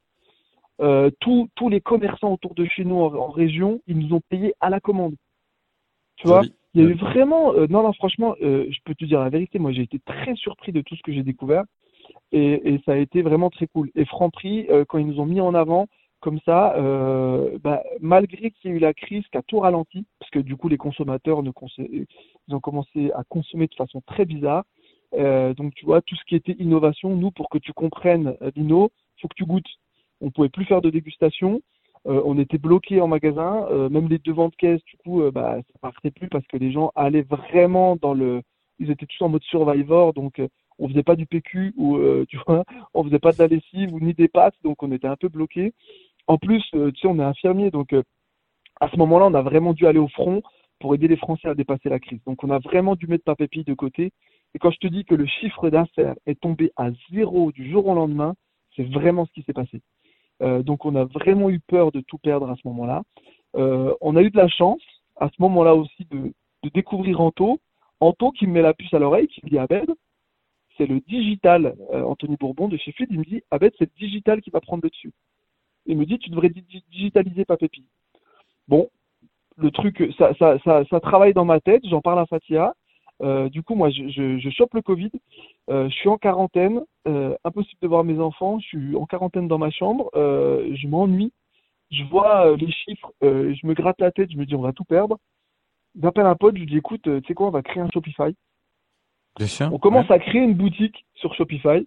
Euh, tous, tous les commerçants autour de chez nous en, région, ils nous ont payé à la commande. Tu vois? Il y a eu vraiment... Euh, non, non, franchement, euh, je peux te dire la vérité, moi j'ai été très surpris de tout ce que j'ai découvert et, et, ça a été vraiment très cool. Et Franprix, quand ils nous ont mis en avant comme ça, bah, malgré qu'il y ait eu la crise qui a tout ralenti, parce que du coup les consommateurs ne ils ont commencé à consommer de façon très bizarre. donc tu vois, tout ce qui était innovation, nous, pour que tu comprennes l'inno, faut que tu goûtes on pouvait plus faire de dégustation. Euh, on était bloqué en magasin, euh, même les devants de caisse, du coup, euh, bah, ça partait plus parce que les gens allaient vraiment dans le, ils étaient tous en mode survivor, donc on faisait pas du PQ ou tu vois, on faisait pas de la lessive ou ni des pâtes, donc on était un peu bloqué. En plus, tu sais, on est infirmier, donc à ce moment-là, on a vraiment dû aller au front pour aider les Français à dépasser la crise. Donc on a vraiment dû mettre Papépi de côté. Et quand je te dis que le chiffre d'affaires est tombé à zéro du jour au lendemain, c'est vraiment ce qui s'est passé. Euh, donc on a vraiment eu peur de tout perdre à ce moment-là. Euh, on a eu de la chance à ce moment-là aussi de, découvrir Anto. Anto qui me met la puce à l'oreille, qui me dit Abed, c'est le digital, euh, Anthony Bourbon de chez Fluid, il me dit Abed, c'est le digital qui va prendre le dessus. Il me dit tu devrais digitaliser Papépi. Bon, le truc, ça, ça, ça, ça travaille dans ma tête, j'en parle à Fatia. Euh, du coup, moi, je, je, je chope le Covid. Euh, je suis en quarantaine. Euh, impossible de voir mes enfants. Je suis en quarantaine dans ma chambre. je m'ennuie. Je vois les chiffres. je me gratte la tête. Je me dis, on va tout perdre. J'appelle un pote. Je lui dis, écoute, tu sais quoi, on va créer un Shopify. on commence à créer une boutique sur Shopify.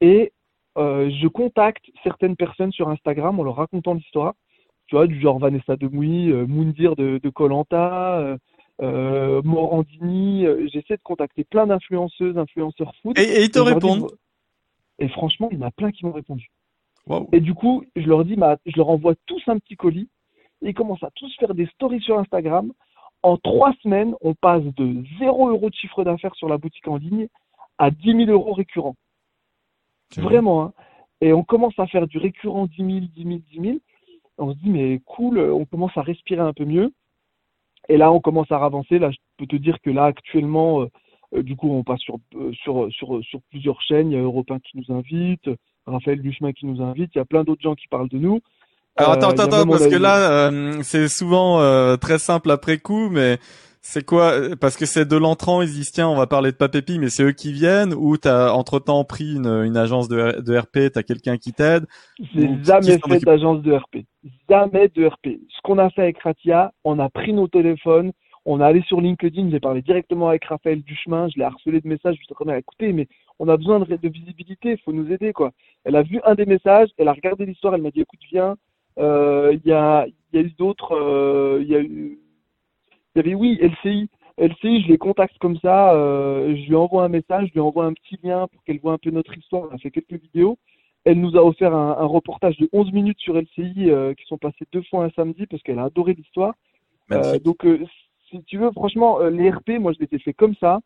et je contacte certaines personnes sur Instagram en leur racontant l'histoire. Tu vois, du genre Vanessa Demouy, Moundir de Colanta euh, Morandini. Euh, j'essaie de contacter plein d'influenceuses, influenceurs foot. Et, ils te répondent Et franchement, il y en a plein qui m'ont répondu. Et du coup, je leur dis, bah, je leur envoie tous un petit colis. ils commencent à tous faire des stories sur Instagram. En trois semaines, on passe de 0 euros de chiffre d'affaires sur la boutique en ligne à 10 000 euros récurrents. Vraiment. Hein. Et on commence à faire du récurrent 10 000, 10 000, 10 000. On se dit, mais cool, on commence à respirer un peu mieux. Et là, on commence à avancer. Là, je peux te dire que là, actuellement, euh, euh, du coup, on passe sur, euh, sur, sur, sur plusieurs chaînes. Il y a Europain qui nous invite, Raphaël Duchemin qui nous invite. Il y a plein d'autres gens qui parlent de nous. Alors attends, attends, attends, parce que là, c'est souvent très simple après coup, mais c'est quoi Parce que c'est de l'entrant, ils disent tiens, on va parler de Papépi, mais c'est eux qui viennent ou t'as entre temps pris une, une agence de, de RP, t'as quelqu'un qui t'aide J'ai jamais fait d'agence de RP, jamais de RP. Ce qu'on a fait avec Ratia, on a pris nos téléphones, On est allé sur LinkedIn, j'ai parlé directement avec Raphaël Duchemin, je l'ai harcelé de messages, je lui ai dit, écoutez, mais on a besoin de, de visibilité, il faut nous aider, quoi. Elle a vu un des messages, elle a regardé l'histoire, elle m'a dit, écoute, viens, euh, il y, a, y a eu d'autres, euh, il y a eu, il y avait, oui, LCI, LCI, je les contacte comme ça, euh, je lui envoie un message, je lui envoie un petit lien pour qu'elle voit un peu notre histoire, on a fait quelques vidéos. Elle nous a offert un, un reportage de 11 minutes sur LCI euh, qui sont passés deux fois un samedi parce qu'elle a adoré l'histoire. Euh, donc, si tu veux, franchement, les RP, moi, je les ai fait comme ça.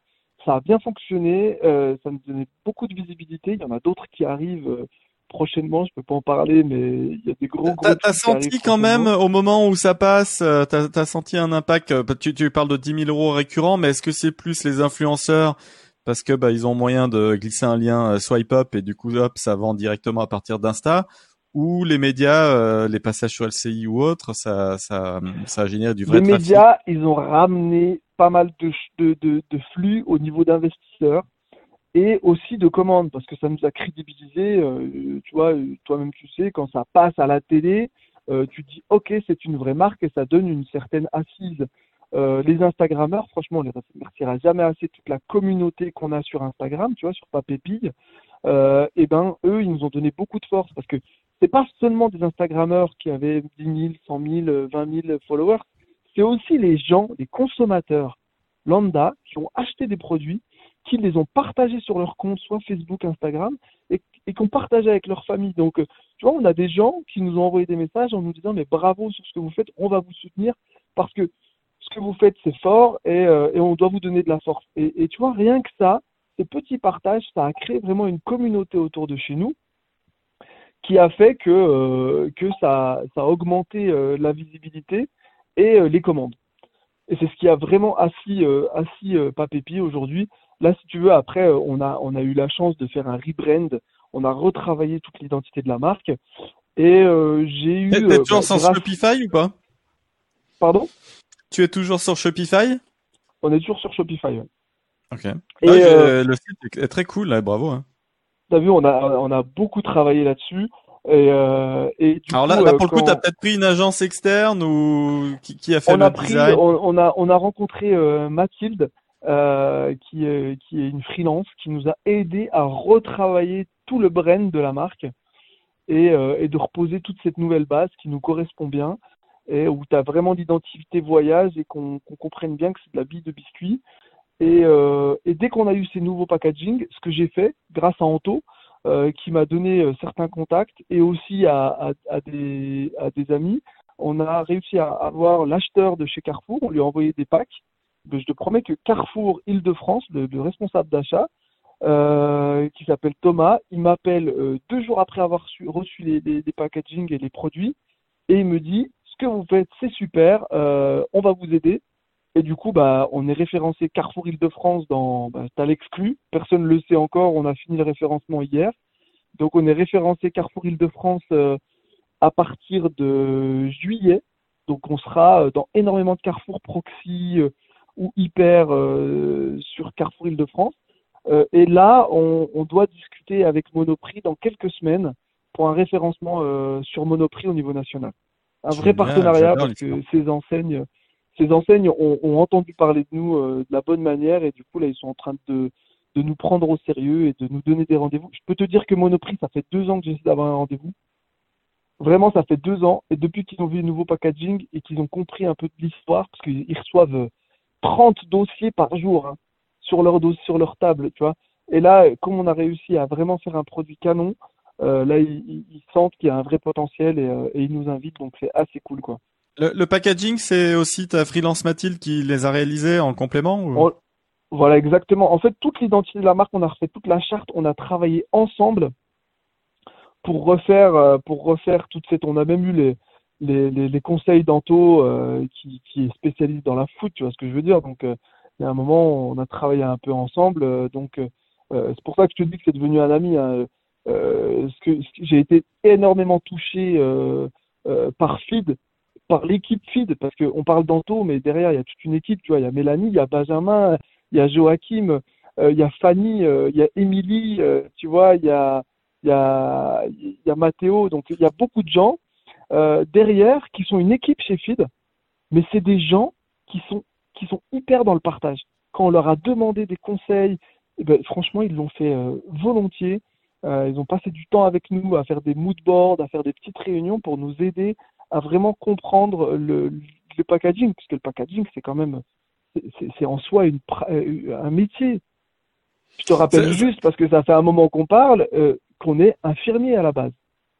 Ça a bien fonctionné. Ça nous donnait beaucoup de visibilité. Il y en a d'autres qui arrivent prochainement. Je peux pas en parler, mais il y a des gros. T'as, t'as senti quand même au moment où ça passe, t'as, t'as senti un impact. Tu, tu parles de 10 000 euros récurrents, mais est-ce que c'est plus les influenceurs parce que bah ils ont moyen de glisser un lien swipe up et du coup hop ça vend directement à partir d'Insta ou les médias, euh, les passages sur LCI ou autres, ça, ça, ça a généré du vrai Les médias, ils ont ramené pas mal de, de, de, de flux au niveau d'investisseurs et aussi de commandes parce que ça nous a crédibilisé. Euh, tu vois, toi-même tu sais, quand ça passe à la télé, euh, tu dis ok, c'est une vraie marque et ça donne une certaine assise. Euh, les Instagrammeurs, franchement, on les remerciera jamais assez toute la communauté qu'on a sur Instagram, tu vois, sur Papépille. Euh, et ben eux, ils nous ont donné beaucoup de force parce que c'est pas seulement des Instagrammeurs qui avaient 10 000, 100 000, 20 000 followers, c'est aussi les gens, les consommateurs lambda qui ont acheté des produits, qui les ont partagés sur leur compte, soit Facebook, Instagram, et, ont partagé avec leur famille. Donc, euh, tu vois, on a des gens qui nous ont envoyé des messages en nous disant, mais bravo sur ce que vous faites, on va vous soutenir parce que ce que vous faites, c'est fort et, euh, on doit vous donner de la force. Et, tu vois, rien que ça, ces petits partages, ça a créé vraiment une communauté autour de chez nous qui a fait que, euh, que ça, a augmenté la visibilité et les commandes. Et c'est ce qui a vraiment assis, assis Papépi aujourd'hui. Là, si tu veux, après, euh, on a, on a eu la chance de faire un rebrand. On a retravaillé toute l'identité de la marque. Et euh, j'ai eu. T'es toujours bah, sur grâce... Shopify ou pas? Pardon? Tu es toujours sur Shopify? On est toujours sur Shopify, ouais. Ok. Et euh, le site est très cool, là, bravo. Hein. T'as vu, on a, on a beaucoup travaillé là-dessus. Et, euh, et du Alors coup, là, pour le coup, t'as peut-être pris une agence externe ou qui, qui a fait on le a pris, design? on, on, a, on a rencontré euh, Mathilde, euh, qui, est, qui est une freelance, qui nous a aidé à retravailler tout le brand de la marque et, euh, de reposer toute cette nouvelle base qui nous correspond bien et où tu as vraiment l'identité voyage et qu'on qu comprenne bien que c'est de la bille de biscuit. Et, euh, dès qu'on a eu ces nouveaux packaging, ce que j'ai fait, grâce à Anto, euh, qui m'a donné euh, certains contacts et aussi à des amis, on a réussi à avoir l'acheteur de chez Carrefour, on lui a envoyé des packs. Je te promets que Carrefour Île-de-France, le, le, responsable d'achat, euh, qui s'appelle Thomas, il m'appelle euh, deux jours après avoir reçu les, les, les, packaging et les produits et il me dit ce que vous faites c'est super, euh, on va vous aider. Et du coup, bah, on est référencé Carrefour Île-de-France dans, bah, t'as l'exclu. Personne ne le sait encore. On a fini le référencement hier. Donc, on est référencé Carrefour Île-de-France à partir de juillet. Donc, on sera dans énormément de Carrefour proxy ou hyper euh, sur Carrefour Île-de-France. Euh, et là, on, on, doit discuter avec Monoprix dans quelques semaines pour un référencement euh, sur Monoprix au niveau national. Un vrai partenariat parce que ces enseignes ces enseignes ont, ont, entendu parler de nous de la bonne manière et du coup là ils sont en train de, de nous prendre au sérieux et de nous donner des rendez-vous. Je peux te dire que Monoprix, ça fait deux ans que j'essaie d'avoir un rendez-vous. Vraiment, ça fait deux ans et depuis qu'ils ont vu le nouveau packaging et qu'ils ont compris un peu de l'histoire, parce qu'ils reçoivent 30 dossiers par jour hein, sur leur dos, sur leur table, tu vois. Et là, comme on a réussi à vraiment faire un produit canon, euh, là ils, ils sentent qu'il y a un vrai potentiel et, euh, et ils nous invitent, donc c'est assez cool quoi. Le, le packaging, c'est aussi ta freelance Mathilde qui les a réalisés en complément ou... on, Voilà, exactement. En fait, toute l'identité de la marque, on a refait toute la charte, on a travaillé ensemble pour refaire, euh, pour refaire toute cette. On a même eu les, les, les, les conseils d'Anto euh, qui, qui est spécialiste dans la foot, tu vois ce que je veux dire. Donc, euh, il y a un moment, on a travaillé un peu ensemble. Euh, donc, euh, c'est pour ça que je te dis que c'est devenu un ami. Hein. ce que, j'ai été énormément touché par Feed par l'équipe feed, parce qu'on parle d'Anto, mais derrière, il y a toute une équipe, tu vois, il y a Mélanie, il y a Benjamin, il y a Joachim, euh, il y a Fanny, euh, il y a Émilie, euh, tu vois, il y a, il y a, il y a Mathéo, donc il y a beaucoup de gens derrière qui sont une équipe chez feed, mais c'est des gens qui sont qui sont hyper dans le partage. Quand on leur a demandé des conseils, eh ben, franchement, ils l'ont fait euh, volontiers. Euh, ils ont passé du temps avec nous à faire des mood boards, à faire des petites réunions pour nous aider à vraiment comprendre le, le packaging, puisque le packaging, c'est quand même, c'est en soi une, euh, un métier. Je te rappelle juste, parce que ça fait un moment qu'on parle, euh, qu'on est infirmier à la base.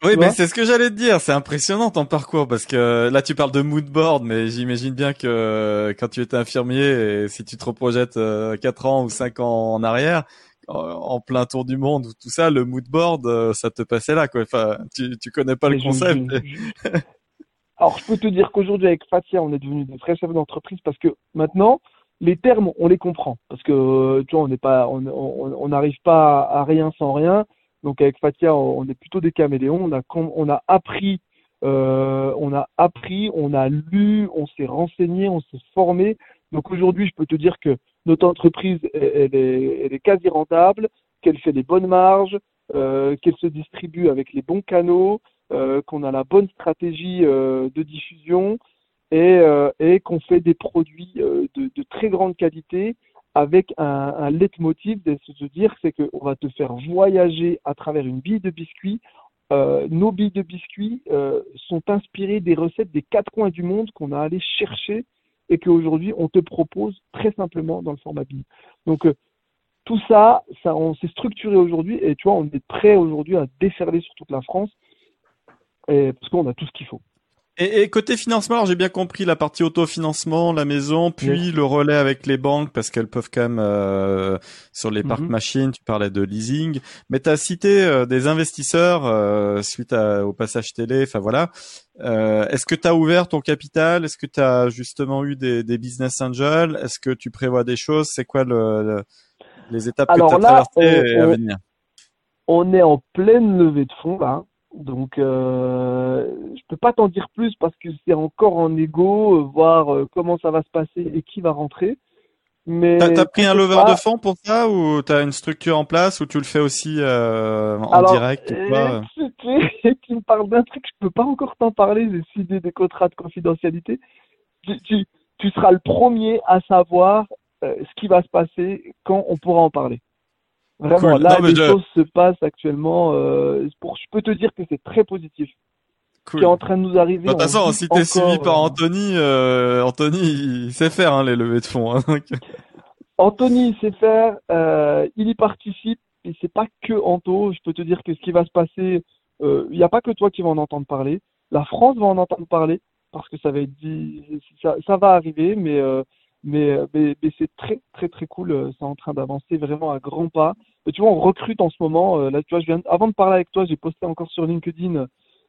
Oui, mais c'est ce que j'allais te dire. C'est impressionnant ton parcours parce que là tu parles de mood board, mais j'imagine bien que quand tu étais infirmier et si tu te reprojettes 4 euh, ans ou 5 ans en arrière, en plein tour du monde ou tout ça, le mood board, euh, ça te passait là quoi. Enfin, tu tu connais pas le concept. Alors je peux te dire qu'aujourd'hui avec Fatia, on est devenu des vrais chefs d'entreprise parce que maintenant les termes, on les comprend parce que tu vois, on n'est pas, on n'arrive pas à rien sans rien. Donc avec Fatia, on est plutôt des caméléons. On a, on a appris, euh, on a appris, on a lu, on s'est renseigné, on s'est formé. Donc aujourd'hui, je peux te dire que notre entreprise, elle, est, quasi rentable, qu'elle fait des bonnes marges, euh, qu'elle se distribue avec les bons canaux, euh, qu'on a la bonne stratégie de diffusion et, qu'on fait des produits de, très grande qualité avec un, un leitmotiv de se dire c'est qu'on va te faire voyager à travers une bille de biscuit. Euh, nos billes de biscuits euh, sont inspirées des recettes des quatre coins du monde qu'on a allé chercher et qu'aujourd'hui on te propose très simplement dans le format bille. Donc euh, tout ça, ça on s'est structuré aujourd'hui et tu vois, on est prêt aujourd'hui à déferler sur toute la France et, parce qu'on a tout ce qu'il faut. Et, et, côté financement, alors j'ai bien compris la partie autofinancement, la maison, puis le relais avec les banques parce qu'elles peuvent quand même euh, sur les parcs mhm. machines. Tu parlais de leasing, mais tu as cité euh, des investisseurs euh, suite à, au passage télé. Enfin voilà. Euh, est-ce que tu as ouvert ton capital? Est-ce que tu as justement eu des, des business angels? Est-ce que tu prévois des choses? C'est quoi le, les étapes que tu as traversées à venir? On est en pleine levée de fonds là. Donc, euh, je peux pas t'en dire plus parce que c'est encore en égo, euh, voir euh, comment ça va se passer et qui va rentrer. Mais t'as, as pris un lever de fonds pour ça ou t'as une structure en place ou tu le fais aussi euh, en direct ou quoi tu, tu, me parles d'un truc, je peux pas encore t'en parler. J'ai signé des contrats de confidentialité. Tu, tu, tu seras le premier à savoir ce qui va se passer quand on pourra en parler. Vraiment, là, les choses se passent actuellement. Euh, pour, je peux te dire que c'est très positif. Ce qui est en train de nous arriver. De toute façon, si t'es suivi par euh, Anthony, euh, Anthony, il sait faire hein, les levées de fonds. Hein, Anthony, il sait faire. Euh, il y participe. Et c'est pas que Anto. Je peux te dire que ce qui va se passer, il n'y a pas que toi qui vas en entendre parler. La France va en entendre parler parce que ça va être dit, ça, ça va arriver, mais mais, mais, mais c'est très très très cool. C'est en train d'avancer vraiment à grands pas tu vois, on recrute en ce moment. Euh, là, tu vois, je viens, avant de parler avec toi, j'ai posté encore sur LinkedIn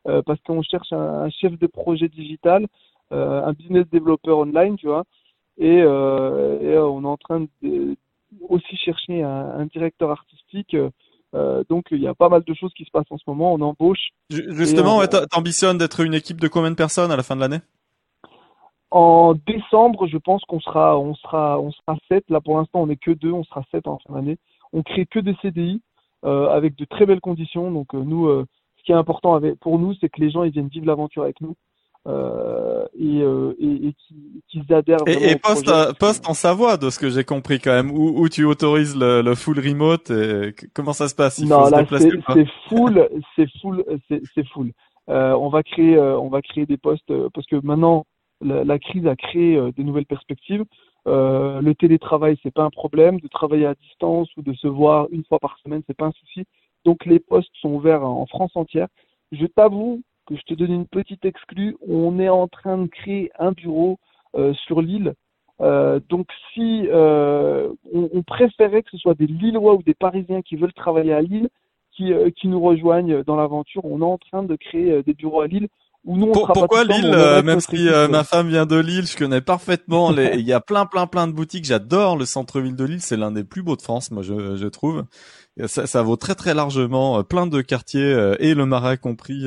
euh, parce qu'on cherche un, chef de projet digital, euh, un business développeur online, tu vois. Et, et on est en train de, aussi chercher un, un directeur artistique. donc il y a pas mal de choses qui se passent en ce moment. On embauche. Justement, ouais, t'ambitionnes d'être une équipe de combien de personnes à la fin de l'année? En décembre, je pense qu'on sera, on sera, on sera sept. Là, pour l'instant, on n'est que deux. On sera sept en fin d'année on crée que des CDI euh, avec de très belles conditions. Donc euh, nous, euh, ce qui est important avec, pour nous, c'est que les gens ils viennent vivre l'aventure avec nous. Euh, et, euh, et, et qu'ils adhèrent. Et, et poste, poste en Savoie, de ce que j'ai compris quand même, où, où tu autorises le, le, full remote. Et comment ça se passe? Il Non, là c'est full, c'est full, c'est full. Euh, on va créer, on va créer des postes parce que maintenant la, crise a créé des nouvelles perspectives. Euh, le télétravail, c'est pas un problème. De travailler à distance ou de se voir une fois par semaine, c'est pas un souci. Donc les postes sont ouverts en France entière. Je t'avoue que je te donne une petite exclue. On est en train de créer un bureau euh, sur l'île. Euh, donc si euh, on, préférait que ce soit des Lillois ou des Parisiens qui veulent travailler à Lille, euh, qui nous rejoignent dans l'aventure, on est en train de créer des bureaux à Lille pourquoi Lille euh, Même si euh, ma femme vient de Lille, je connais parfaitement. Les... Il y a plein, plein, plein de boutiques. J'adore le centre-ville de Lille. C'est l'un des plus beaux de France, moi, je, je trouve. Ça, ça, vaut très, très largement euh, plein de quartiers et le Marais compris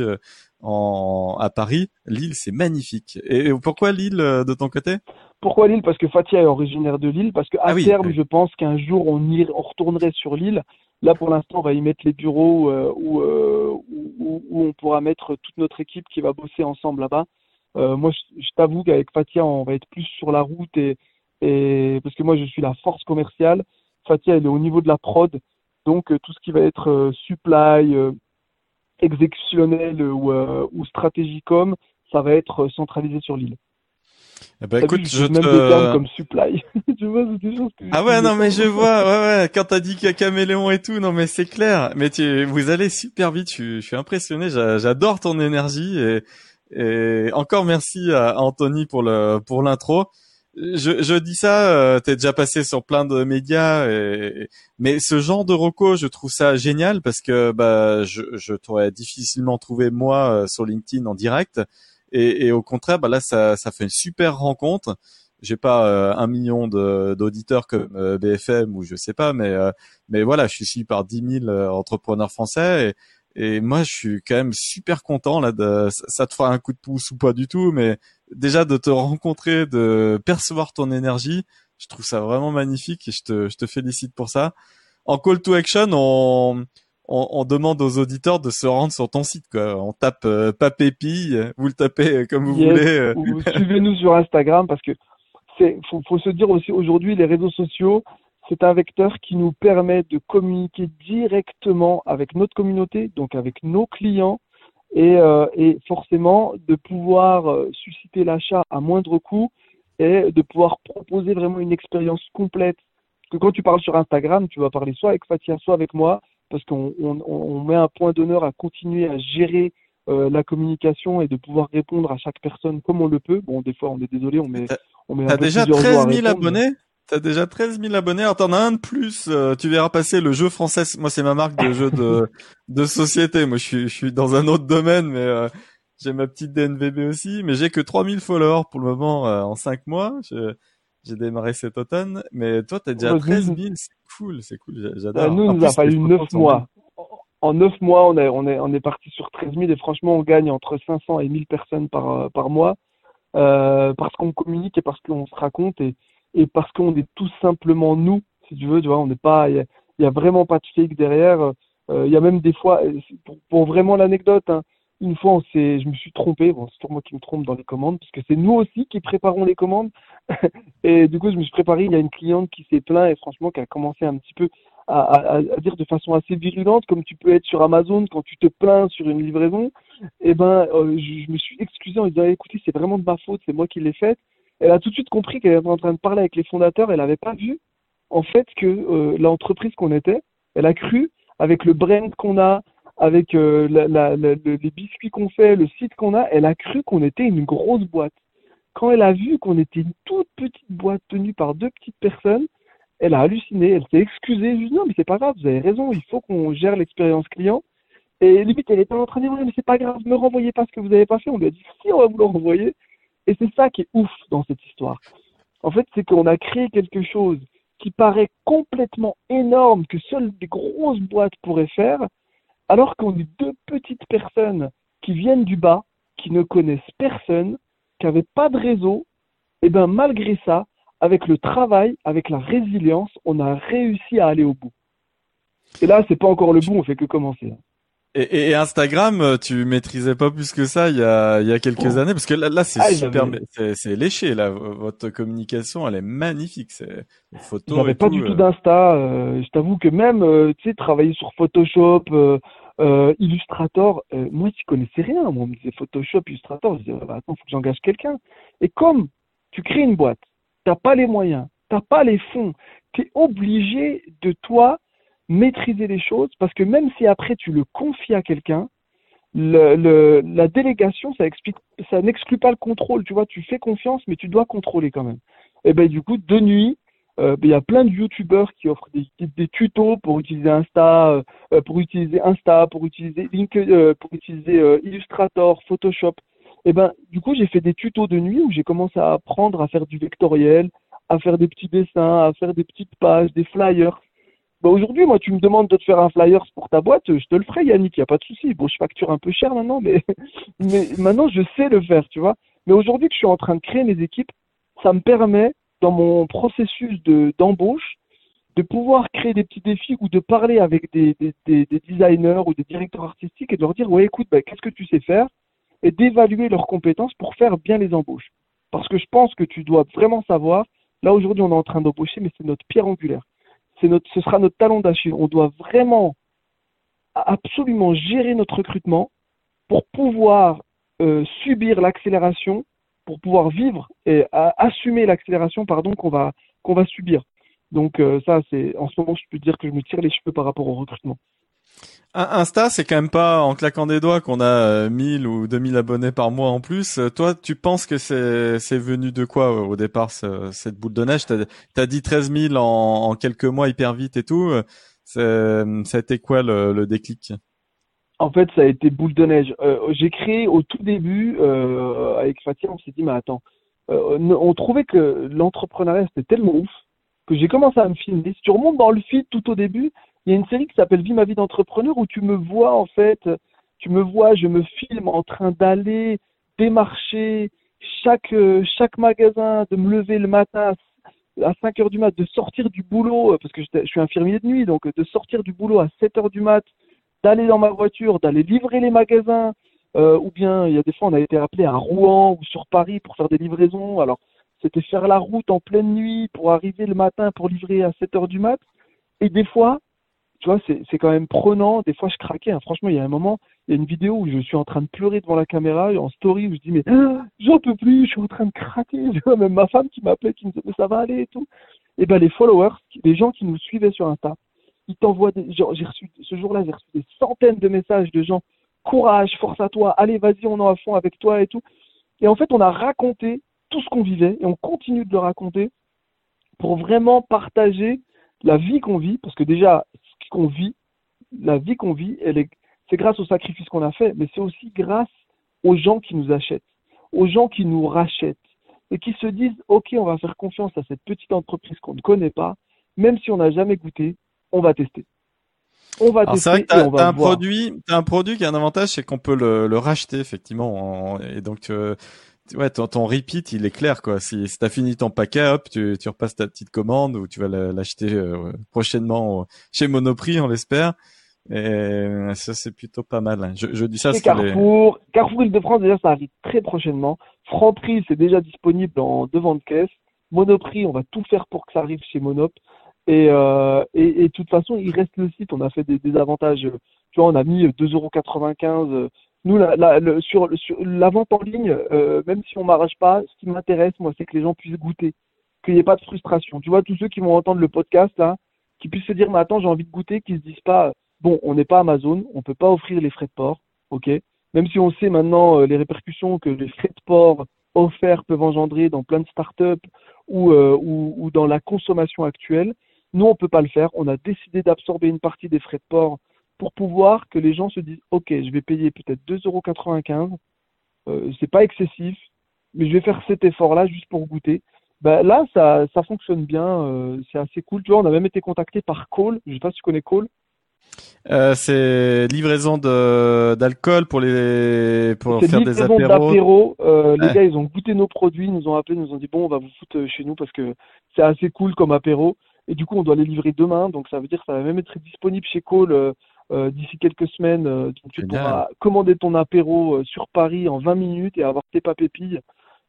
en à Paris. Lille, c'est magnifique. Et pourquoi Lille de ton côté? Pourquoi Lille? Parce que Fatia est originaire de Lille. Parce que à ah terme, je pense qu'un jour on, y... on retournerait sur Lille. Là, pour l'instant, on va y mettre les bureaux euh, où, euh, où, on pourra mettre toute notre équipe qui va bosser ensemble là-bas. Euh, moi, je, t'avoue qu'avec Fatia, on va être plus sur la route et, Et parce que moi, je suis la force commerciale. Fatia, elle est au niveau de la prod. Donc, tout ce qui va être supply, exécutionnel ou, ou stratégie-com, ça va être centralisé sur l'île. Eh ben, écoute, je même te... des termes comme supply. tu vois, c'est des choses que Ah ouais, non, mais je vois, ouais, ouais, quand t'as dit qu'il y a caméléon et tout, non, mais c'est clair. Mais tu, vous allez super vite, je, je suis impressionné, j'adore ton énergie et, et encore merci à Anthony pour le, pour l'intro. Je, je dis ça, euh, t'es déjà passé sur plein de médias, et, mais ce genre de roco, je trouve ça génial parce que bah, je, je t'aurais difficilement trouvé moi euh, sur LinkedIn en direct. Et, et, au contraire, bah là, ça, ça fait une super rencontre. J'ai pas euh, un million d'auditeurs comme euh, BFM ou je sais pas, mais euh, mais voilà, je suis suivi par 10 000 entrepreneurs français et, et moi, je suis quand même super content là. De, ça te fera un coup de pouce ou pas du tout, mais déjà de te rencontrer, de percevoir ton énergie, je trouve ça vraiment magnifique et je te, je te félicite pour ça. En call to action, on on, demande aux auditeurs de se rendre sur ton site. Quoi. On tape euh, Papépi, vous le tapez euh, comme vous voulez. Euh. Suivez-nous sur Instagram parce que c'est faut, faut se dire aussi aujourd'hui les réseaux sociaux c'est un vecteur qui nous permet de communiquer directement avec notre communauté, donc avec nos clients, et, euh, et forcément de pouvoir susciter l'achat à moindre coût et de pouvoir proposer vraiment une expérience complète. Parce que quand tu parles sur Instagram, tu vas parler soit avec Fatia, soit avec moi, parce qu'on met un point d'honneur à continuer à gérer euh, la communication et de pouvoir répondre à chaque personne comme on le peut. Bon, des fois, on est désolé, on met, on met T'as déjà 13 000 abonnés? T'as déjà 13 000 abonnés? Alors t'en as un de plus. Euh, tu verras passer le jeu français. Moi, c'est ma marque de jeu de de société. Moi, je suis je suis dans un autre domaine, mais euh, j'ai ma petite DNVB aussi. Mais j'ai que 3000 followers pour le moment en 5 mois. J'ai démarré cet automne, mais toi, t'as déjà 13 000, c'est cool, c'est cool, j'adore. Nous, il nous a fallu 9 mois. En 9 mois, on est, on est, on est parti sur 13 000 et franchement, on gagne entre 500 et 1000 personnes par, euh, par mois euh, parce qu'on communique et parce qu'on se raconte et, et parce qu'on est tout simplement nous, si tu veux, tu vois, on n'est pas, il y, a vraiment pas de fake derrière. Euh, il y a même des fois, pour, pour vraiment l'anecdote, hein, une fois, je me suis trompé. C'est toujours moi qui me trompe dans les commandes, parce que c'est nous aussi qui préparons les commandes. et du coup, je me suis préparé. Il y a une cliente qui s'est plaint et franchement, qui a commencé un petit peu à, dire de façon assez virulente, comme tu peux être sur Amazon quand tu te plains sur une livraison. Et eh ben, euh, je, me suis excusé en disant, écoutez, c'est vraiment de ma faute, c'est moi qui l'ai faite. Elle a tout de suite compris qu'elle était en train de parler avec les fondateurs. Elle n'avait pas vu, en fait, que euh, l'entreprise qu'on était, elle a cru avec le brand qu'on a, avec euh, les biscuits qu'on fait, le site qu'on a, elle a cru qu'on était une grosse boîte. Quand elle a vu qu'on était une toute petite boîte tenue par deux petites personnes, elle a halluciné, elle s'est excusée. Je dit non, mais c'est pas grave, vous avez raison, il faut qu'on gère l'expérience client. Et limite, elle était en train de dire, mais c'est pas grave, ne renvoyez pas ce que vous avez pas fait. On lui a dit, si, on va vous le renvoyer. Et c'est ça qui est ouf dans cette histoire. En fait, c'est qu'on a créé quelque chose qui paraît complètement énorme, que seules des grosses boîtes pourraient faire, alors qu'on est deux petites personnes qui viennent du bas, qui ne connaissent personne, qui n'avaient pas de réseau, et bien malgré ça, avec le travail, avec la résilience, on a réussi à aller au bout. Et là, c'est pas encore le bout, on fait que commencer. Et, et, Instagram, euh, tu maîtrisais pas plus que ça il y a, il y a quelques oh. années parce que là, là c'est ah, super, c'est léché là. Votre communication, elle est magnifique. C'est photos. J'avais pas du tout euh. d'insta. Euh, je t'avoue que même, tu sais, travailler sur Photoshop, Illustrator, moi, je connaissais rien. Moi, on me disait Photoshop, Illustrator. Je disais, bah, attends, faut que j'engage quelqu'un. Et comme tu crées une boîte, t'as pas les moyens, t'as pas les fonds, tu es obligé de toi maîtriser les choses parce que même si après tu le confies à quelqu'un, la délégation, ça n'exclut pas le contrôle. Tu vois, tu fais confiance, mais tu dois contrôler quand même. Et ben du coup, de nuit, euh, ben, il y a plein de youtubeurs qui offrent des, des, tutos pour utiliser Insta, euh, pour utiliser Insta, pour utiliser euh, pour utiliser Illustrator, Photoshop. Et ben du coup, j'ai fait des tutos de nuit où j'ai commencé à apprendre à faire du vectoriel, à faire des petits dessins, à faire des petites pages, des flyers. Bah aujourd'hui, moi, tu me demandes de te faire un flyer pour ta boîte, je te le ferai, Yannick, il n'y a pas de souci. Bon, je facture un peu cher maintenant, mais, maintenant, je sais le faire, tu vois. Mais aujourd'hui que je suis en train de créer mes équipes, ça me permet, dans mon processus de, d'embauche, de pouvoir créer des petits défis ou de parler avec des, designers ou des directeurs artistiques et de leur dire, ouais, écoute, bah, qu'est-ce que tu sais faire? Et d'évaluer leurs compétences pour faire bien les embauches. Parce que je pense que tu dois vraiment savoir Là aujourd'hui, on est en train d'embaucher, mais c'est notre pierre angulaire. Ce sera notre talon d'Achille. On doit vraiment absolument gérer notre recrutement pour pouvoir euh, subir l'accélération, pour pouvoir vivre et assumer l'accélération, pardon, qu'on va qu'on va subir. Donc euh, ça, c'est en ce moment, je peux dire que je me tire les cheveux par rapport au recrutement. Insta, c'est quand même pas en claquant des doigts qu'on a 1000 euh, ou 2000 abonnés par mois en plus. Toi, tu penses que c'est c'est venu de quoi au départ cette boule de neige? T'as as dit 13 000 en, en, quelques mois hyper vite et tout. Ça a été quoi le, le déclic? En fait, ça a été boule de neige. Euh, j'ai créé au tout début, euh, avec Fatia, on s'est dit, mais attends, euh, on trouvait que l'entrepreneuriat, c'était tellement ouf que j'ai commencé à me filmer. Si tu remontes dans le feed tout au début, il y a une série qui s'appelle Vie ma vie d'entrepreneur où tu me vois, en fait, tu me vois, je me filme en train d'aller démarcher chaque, chaque magasin, de me lever le matin à 5 heures du mat, de sortir du boulot, parce que je suis infirmier de nuit, donc de sortir du boulot à 7 heures du mat, d'aller dans ma voiture, d'aller livrer les magasins, euh, ou bien il y a des fois on a été appelé à Rouen ou sur Paris pour faire des livraisons. Alors c'était faire la route en pleine nuit pour arriver le matin pour livrer à 7 heures du mat. Et des fois, tu vois, c'est quand même prenant. Des fois, je craquais. Hein. Franchement, il y a un moment, il y a une vidéo où je suis en train de pleurer devant la caméra, en story, où je dis, mais j'en peux plus, je suis en train de craquer. Même ma femme qui m'appelait, qui me disait, mais ça va aller et tout. Et ben les followers, les gens qui nous suivaient sur Insta, il t'envoie des, j'ai reçu, ce jour-là, j'ai reçu des centaines de messages de gens, courage, force à toi, allez, vas-y, on est à fond avec toi et tout. Et en fait, on a raconté tout ce qu'on vivait et on continue de le raconter pour vraiment partager la vie qu'on vit, parce que déjà, qu'on vit, la vie qu'on vit, elle est, c'est grâce au sacrifice qu'on a fait, mais c'est aussi grâce aux gens qui nous achètent, aux gens qui nous rachètent et qui se disent, OK, on va faire confiance à cette petite entreprise qu'on ne connaît pas, même si on n'a jamais goûté, on va tester. On va tester. C'est vrai que t'as, un produit, un produit qui a un avantage, c'est qu'on peut le, racheter effectivement. et donc, euh, ouais, ton, repeat, il est clair quoi. Si, si t'as fini ton paquet, hop, tu, tu repasses ta petite commande ou tu vas l'acheter euh, prochainement chez Monoprix, on l'espère. Et ça, c'est plutôt pas mal. Je, dis ça. Carrefour, Carrefour Île-de-France déjà, ça arrive très prochainement. Franprix, c'est déjà disponible en devant de caisse. Monoprix, on va tout faire pour que ça arrive chez Monop. Et, euh, et, et, de toute façon, il reste le site. On a fait des, des avantages. Tu vois, on a mis 2,95€. Nous, la, la, le, sur, sur, la vente en ligne, euh, même si on m'arrache pas, ce qui m'intéresse, moi, c'est que les gens puissent goûter, qu'il n'y ait pas de frustration. Tu vois, tous ceux qui vont entendre le podcast, là, qui puissent se dire, mais attends, j'ai envie de goûter, qui se disent pas, bon, on n'est pas Amazon, on peut pas offrir les frais de port, ok? Même si on sait maintenant euh, les répercussions que les frais de port offerts peuvent engendrer dans plein de startups ou, euh, ou, ou dans la consommation actuelle, nous, on ne peut pas le faire. On a décidé d'absorber une partie des frais de port pour pouvoir que les gens se disent OK, je vais payer peut-être 2,95 euh, c'est pas excessif, mais je vais faire cet effort-là juste pour goûter. Ben, là, ça, ça fonctionne bien, euh, c'est assez cool. Tu vois, on a même été contacté par Call. Je sais pas si tu connais Call. Euh, c'est livraison de d'alcool pour les pour faire des apéros. Euh, Les gars, ils ont goûté nos produits, ils nous ont appelé, ils nous ont dit bon, on va vous foutre chez nous parce que c'est assez cool comme apéro. Et du coup, on doit les livrer demain. Donc, ça veut dire que ça va même être disponible chez Cole euh, euh, d'ici quelques semaines. Euh, donc, tu pourras commander ton apéro sur Paris en 20 minutes et avoir tes papépilles.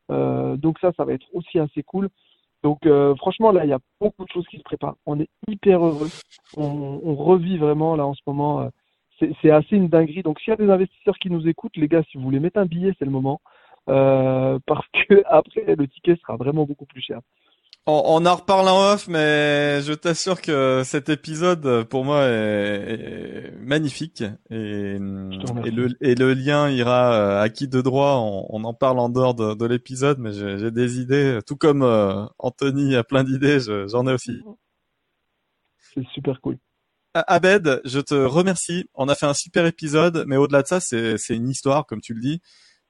donc, ça, ça va être aussi assez cool. Donc, franchement, là, il y a beaucoup de choses qui se préparent. On est hyper heureux. On, on revit vraiment, là, en ce moment. c'est assez une dinguerie. Donc, s'il y a des investisseurs qui nous écoutent, les gars, si vous voulez mettre un billet, c'est le moment. parce que après, le ticket sera vraiment beaucoup plus cher. On, en reparle en off, mais je t'assure que cet épisode, pour moi, est, magnifique. Et, le, et le lien ira euh, à qui de droit. On, en parle en dehors de, l'épisode, mais j'ai des idées. Tout comme euh, Anthony a plein d'idées, j'en ai aussi. C'est super cool. Abed, je te remercie. On a fait un super épisode, mais au-delà de ça, c'est une histoire, comme tu le dis.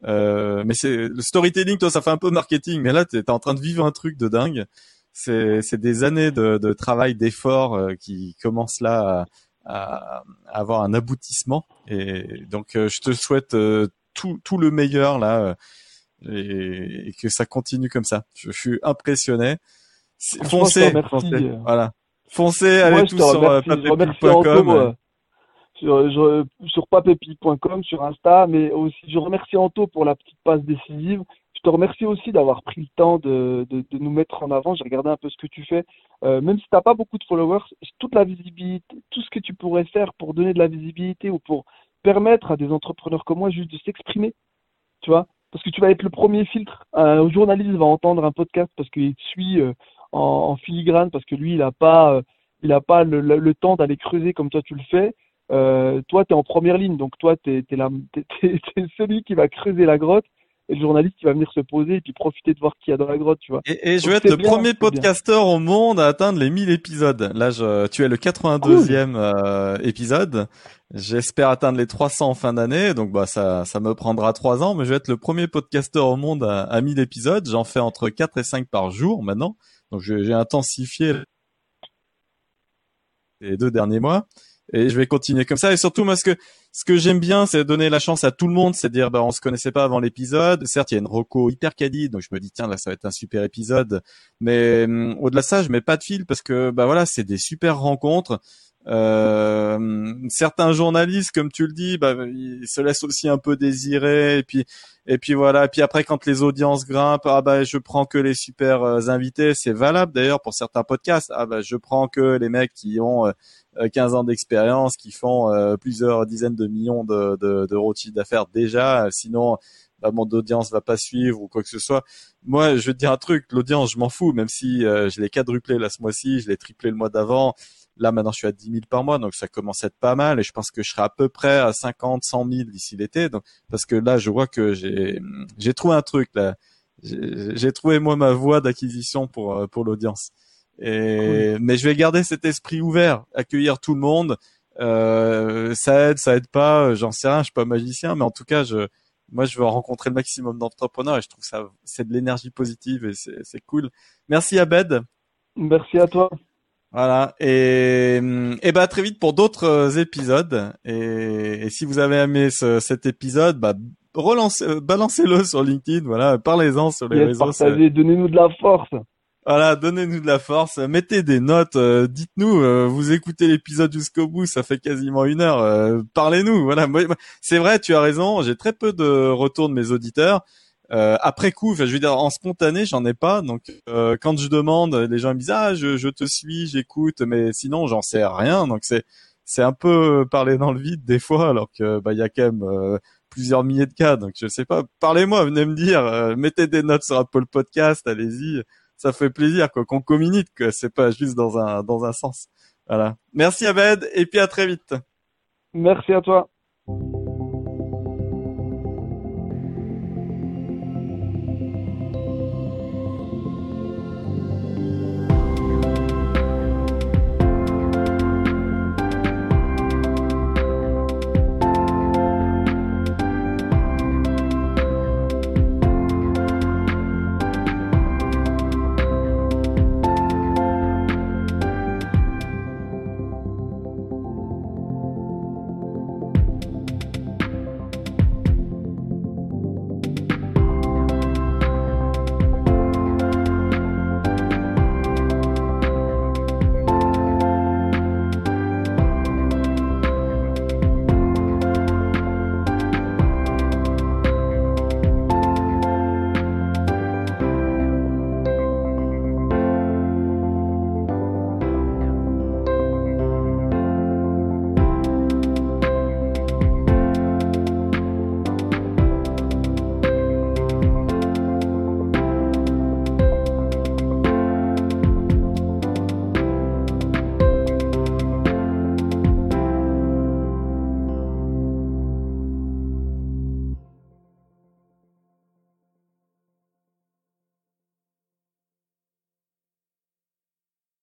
Euh, mais c'est le storytelling, toi, ça fait un peu marketing, mais là, tu es en train de vivre un truc de dingue. C'est des années de, de travail, d'effort euh, qui commencent là à, à, avoir un aboutissement. Et donc, euh, je te souhaite tout, tout le meilleur là et, que ça continue comme ça. Je, suis impressionné. Foncez, foncez, voilà. Foncez, allez tous sur papepi.com sur, sur, sur sur Insta, mais aussi je remercie Anto pour la petite passe décisive. Je te remercie aussi d'avoir pris le temps de, de, de, nous mettre en avant. J'ai regardé un peu ce que tu fais. Euh, même si tu n'as pas beaucoup de followers, toute la visibilité, tout ce que tu pourrais faire pour donner de la visibilité ou pour permettre à des entrepreneurs comme moi juste de s'exprimer, tu vois, parce que tu vas être le premier filtre. Un journaliste va entendre un podcast parce qu'il te suit euh, en, en, filigrane, parce que lui, il n'a pas, euh, il a pas le, le, le temps d'aller creuser comme toi tu le fais. Euh, toi, tu es en première ligne, donc toi, tu es, es, es, es, celui qui va creuser la grotte et le journaliste qui va venir se poser et puis profiter de voir qui y a dans la grotte, tu vois. Et, et je vais être le bien, premier podcasteur au monde à atteindre les 1000 épisodes. Là, je, tu es le 82e cool. euh, épisode. J'espère atteindre les 300 en fin d'année, donc bah ça, ça me prendra trois ans, mais je vais être le premier podcasteur au monde à, à 1000 épisodes. J'en fais entre 4 et 5 par jour maintenant, donc j'ai intensifié les deux derniers mois et je vais continuer comme ça. Et surtout moi ce que ce que j'aime bien c'est donner la chance à tout le monde. C'est dire bah on se connaissait pas avant l'épisode. Certes il y a une roco hyper donc je me dis tiens là ça va être un super épisode. Mais hum, au-delà de ça je mets pas de fil parce que bah voilà c'est des super rencontres euh, certains journalistes, comme tu le dis, bah, ils se laissent aussi un peu désirer. Et puis, et puis voilà. Et puis après, quand les audiences grimpent, ah bah je prends que les super euh, invités. C'est valable d'ailleurs pour certains podcasts. Ah bah je prends que les mecs qui ont euh, 15 ans d'expérience, qui font euh, plusieurs dizaines de millions de, de, de d'affaires déjà. Sinon, bah, mon audience va pas suivre ou quoi que ce soit. Moi, je vais te dire un truc. L'audience, je m'en fous. Même si euh, je l'ai quadruplé là ce mois-ci, je l'ai triplé le mois d'avant Là, maintenant, je suis à 10 000 par mois, donc ça commence à être pas mal. Et je pense que je serai à peu près à 50, 100 000 d'ici l'été. Donc, parce que là, je vois que j'ai, j'ai trouvé un truc là. J'ai trouvé moi ma voie d'acquisition pour euh, pour l'audience. Et cool. mais je vais garder cet esprit ouvert, accueillir tout le monde. Euh, ça aide, ça aide pas, j'en sais rien. Je suis pas magicien, mais en tout cas, je moi, je veux rencontrer le maximum d'entrepreneurs et je trouve ça c'est de l'énergie positive et c'est cool. Merci Abed. Merci à toi. Voilà. Et, et bah très vite pour d'autres euh, épisodes. Et, et, si vous avez aimé ce, cet épisode, bah relancez, euh, balancez-le sur LinkedIn. Voilà, parlez-en sur les yes, réseaux. Partagez, donnez-nous de la force. Voilà, donnez-nous de la force, mettez des notes, euh, dites-nous, euh, vous écoutez l'épisode jusqu'au bout, ça fait quasiment une heure, euh, parlez-nous. Voilà, c'est vrai, tu as raison, j'ai très peu de retours de mes auditeurs. Euh, après coup, je veux dire en spontané, j'en ai pas. Donc euh, quand je demande, les gens me disent ah je, je te suis, j'écoute, mais sinon j'en sais rien. Donc c'est c'est un peu parler dans le vide des fois, alors que bah il y a quand même euh, plusieurs milliers de cas. Donc je sais pas, parlez-moi, venez me dire, euh, mettez des notes sur Apple Podcast, allez-y, ça fait plaisir quoi qu'on communique. Quoi. C'est pas juste dans un dans un sens. Voilà. Merci Abed et puis à très vite. Merci à toi.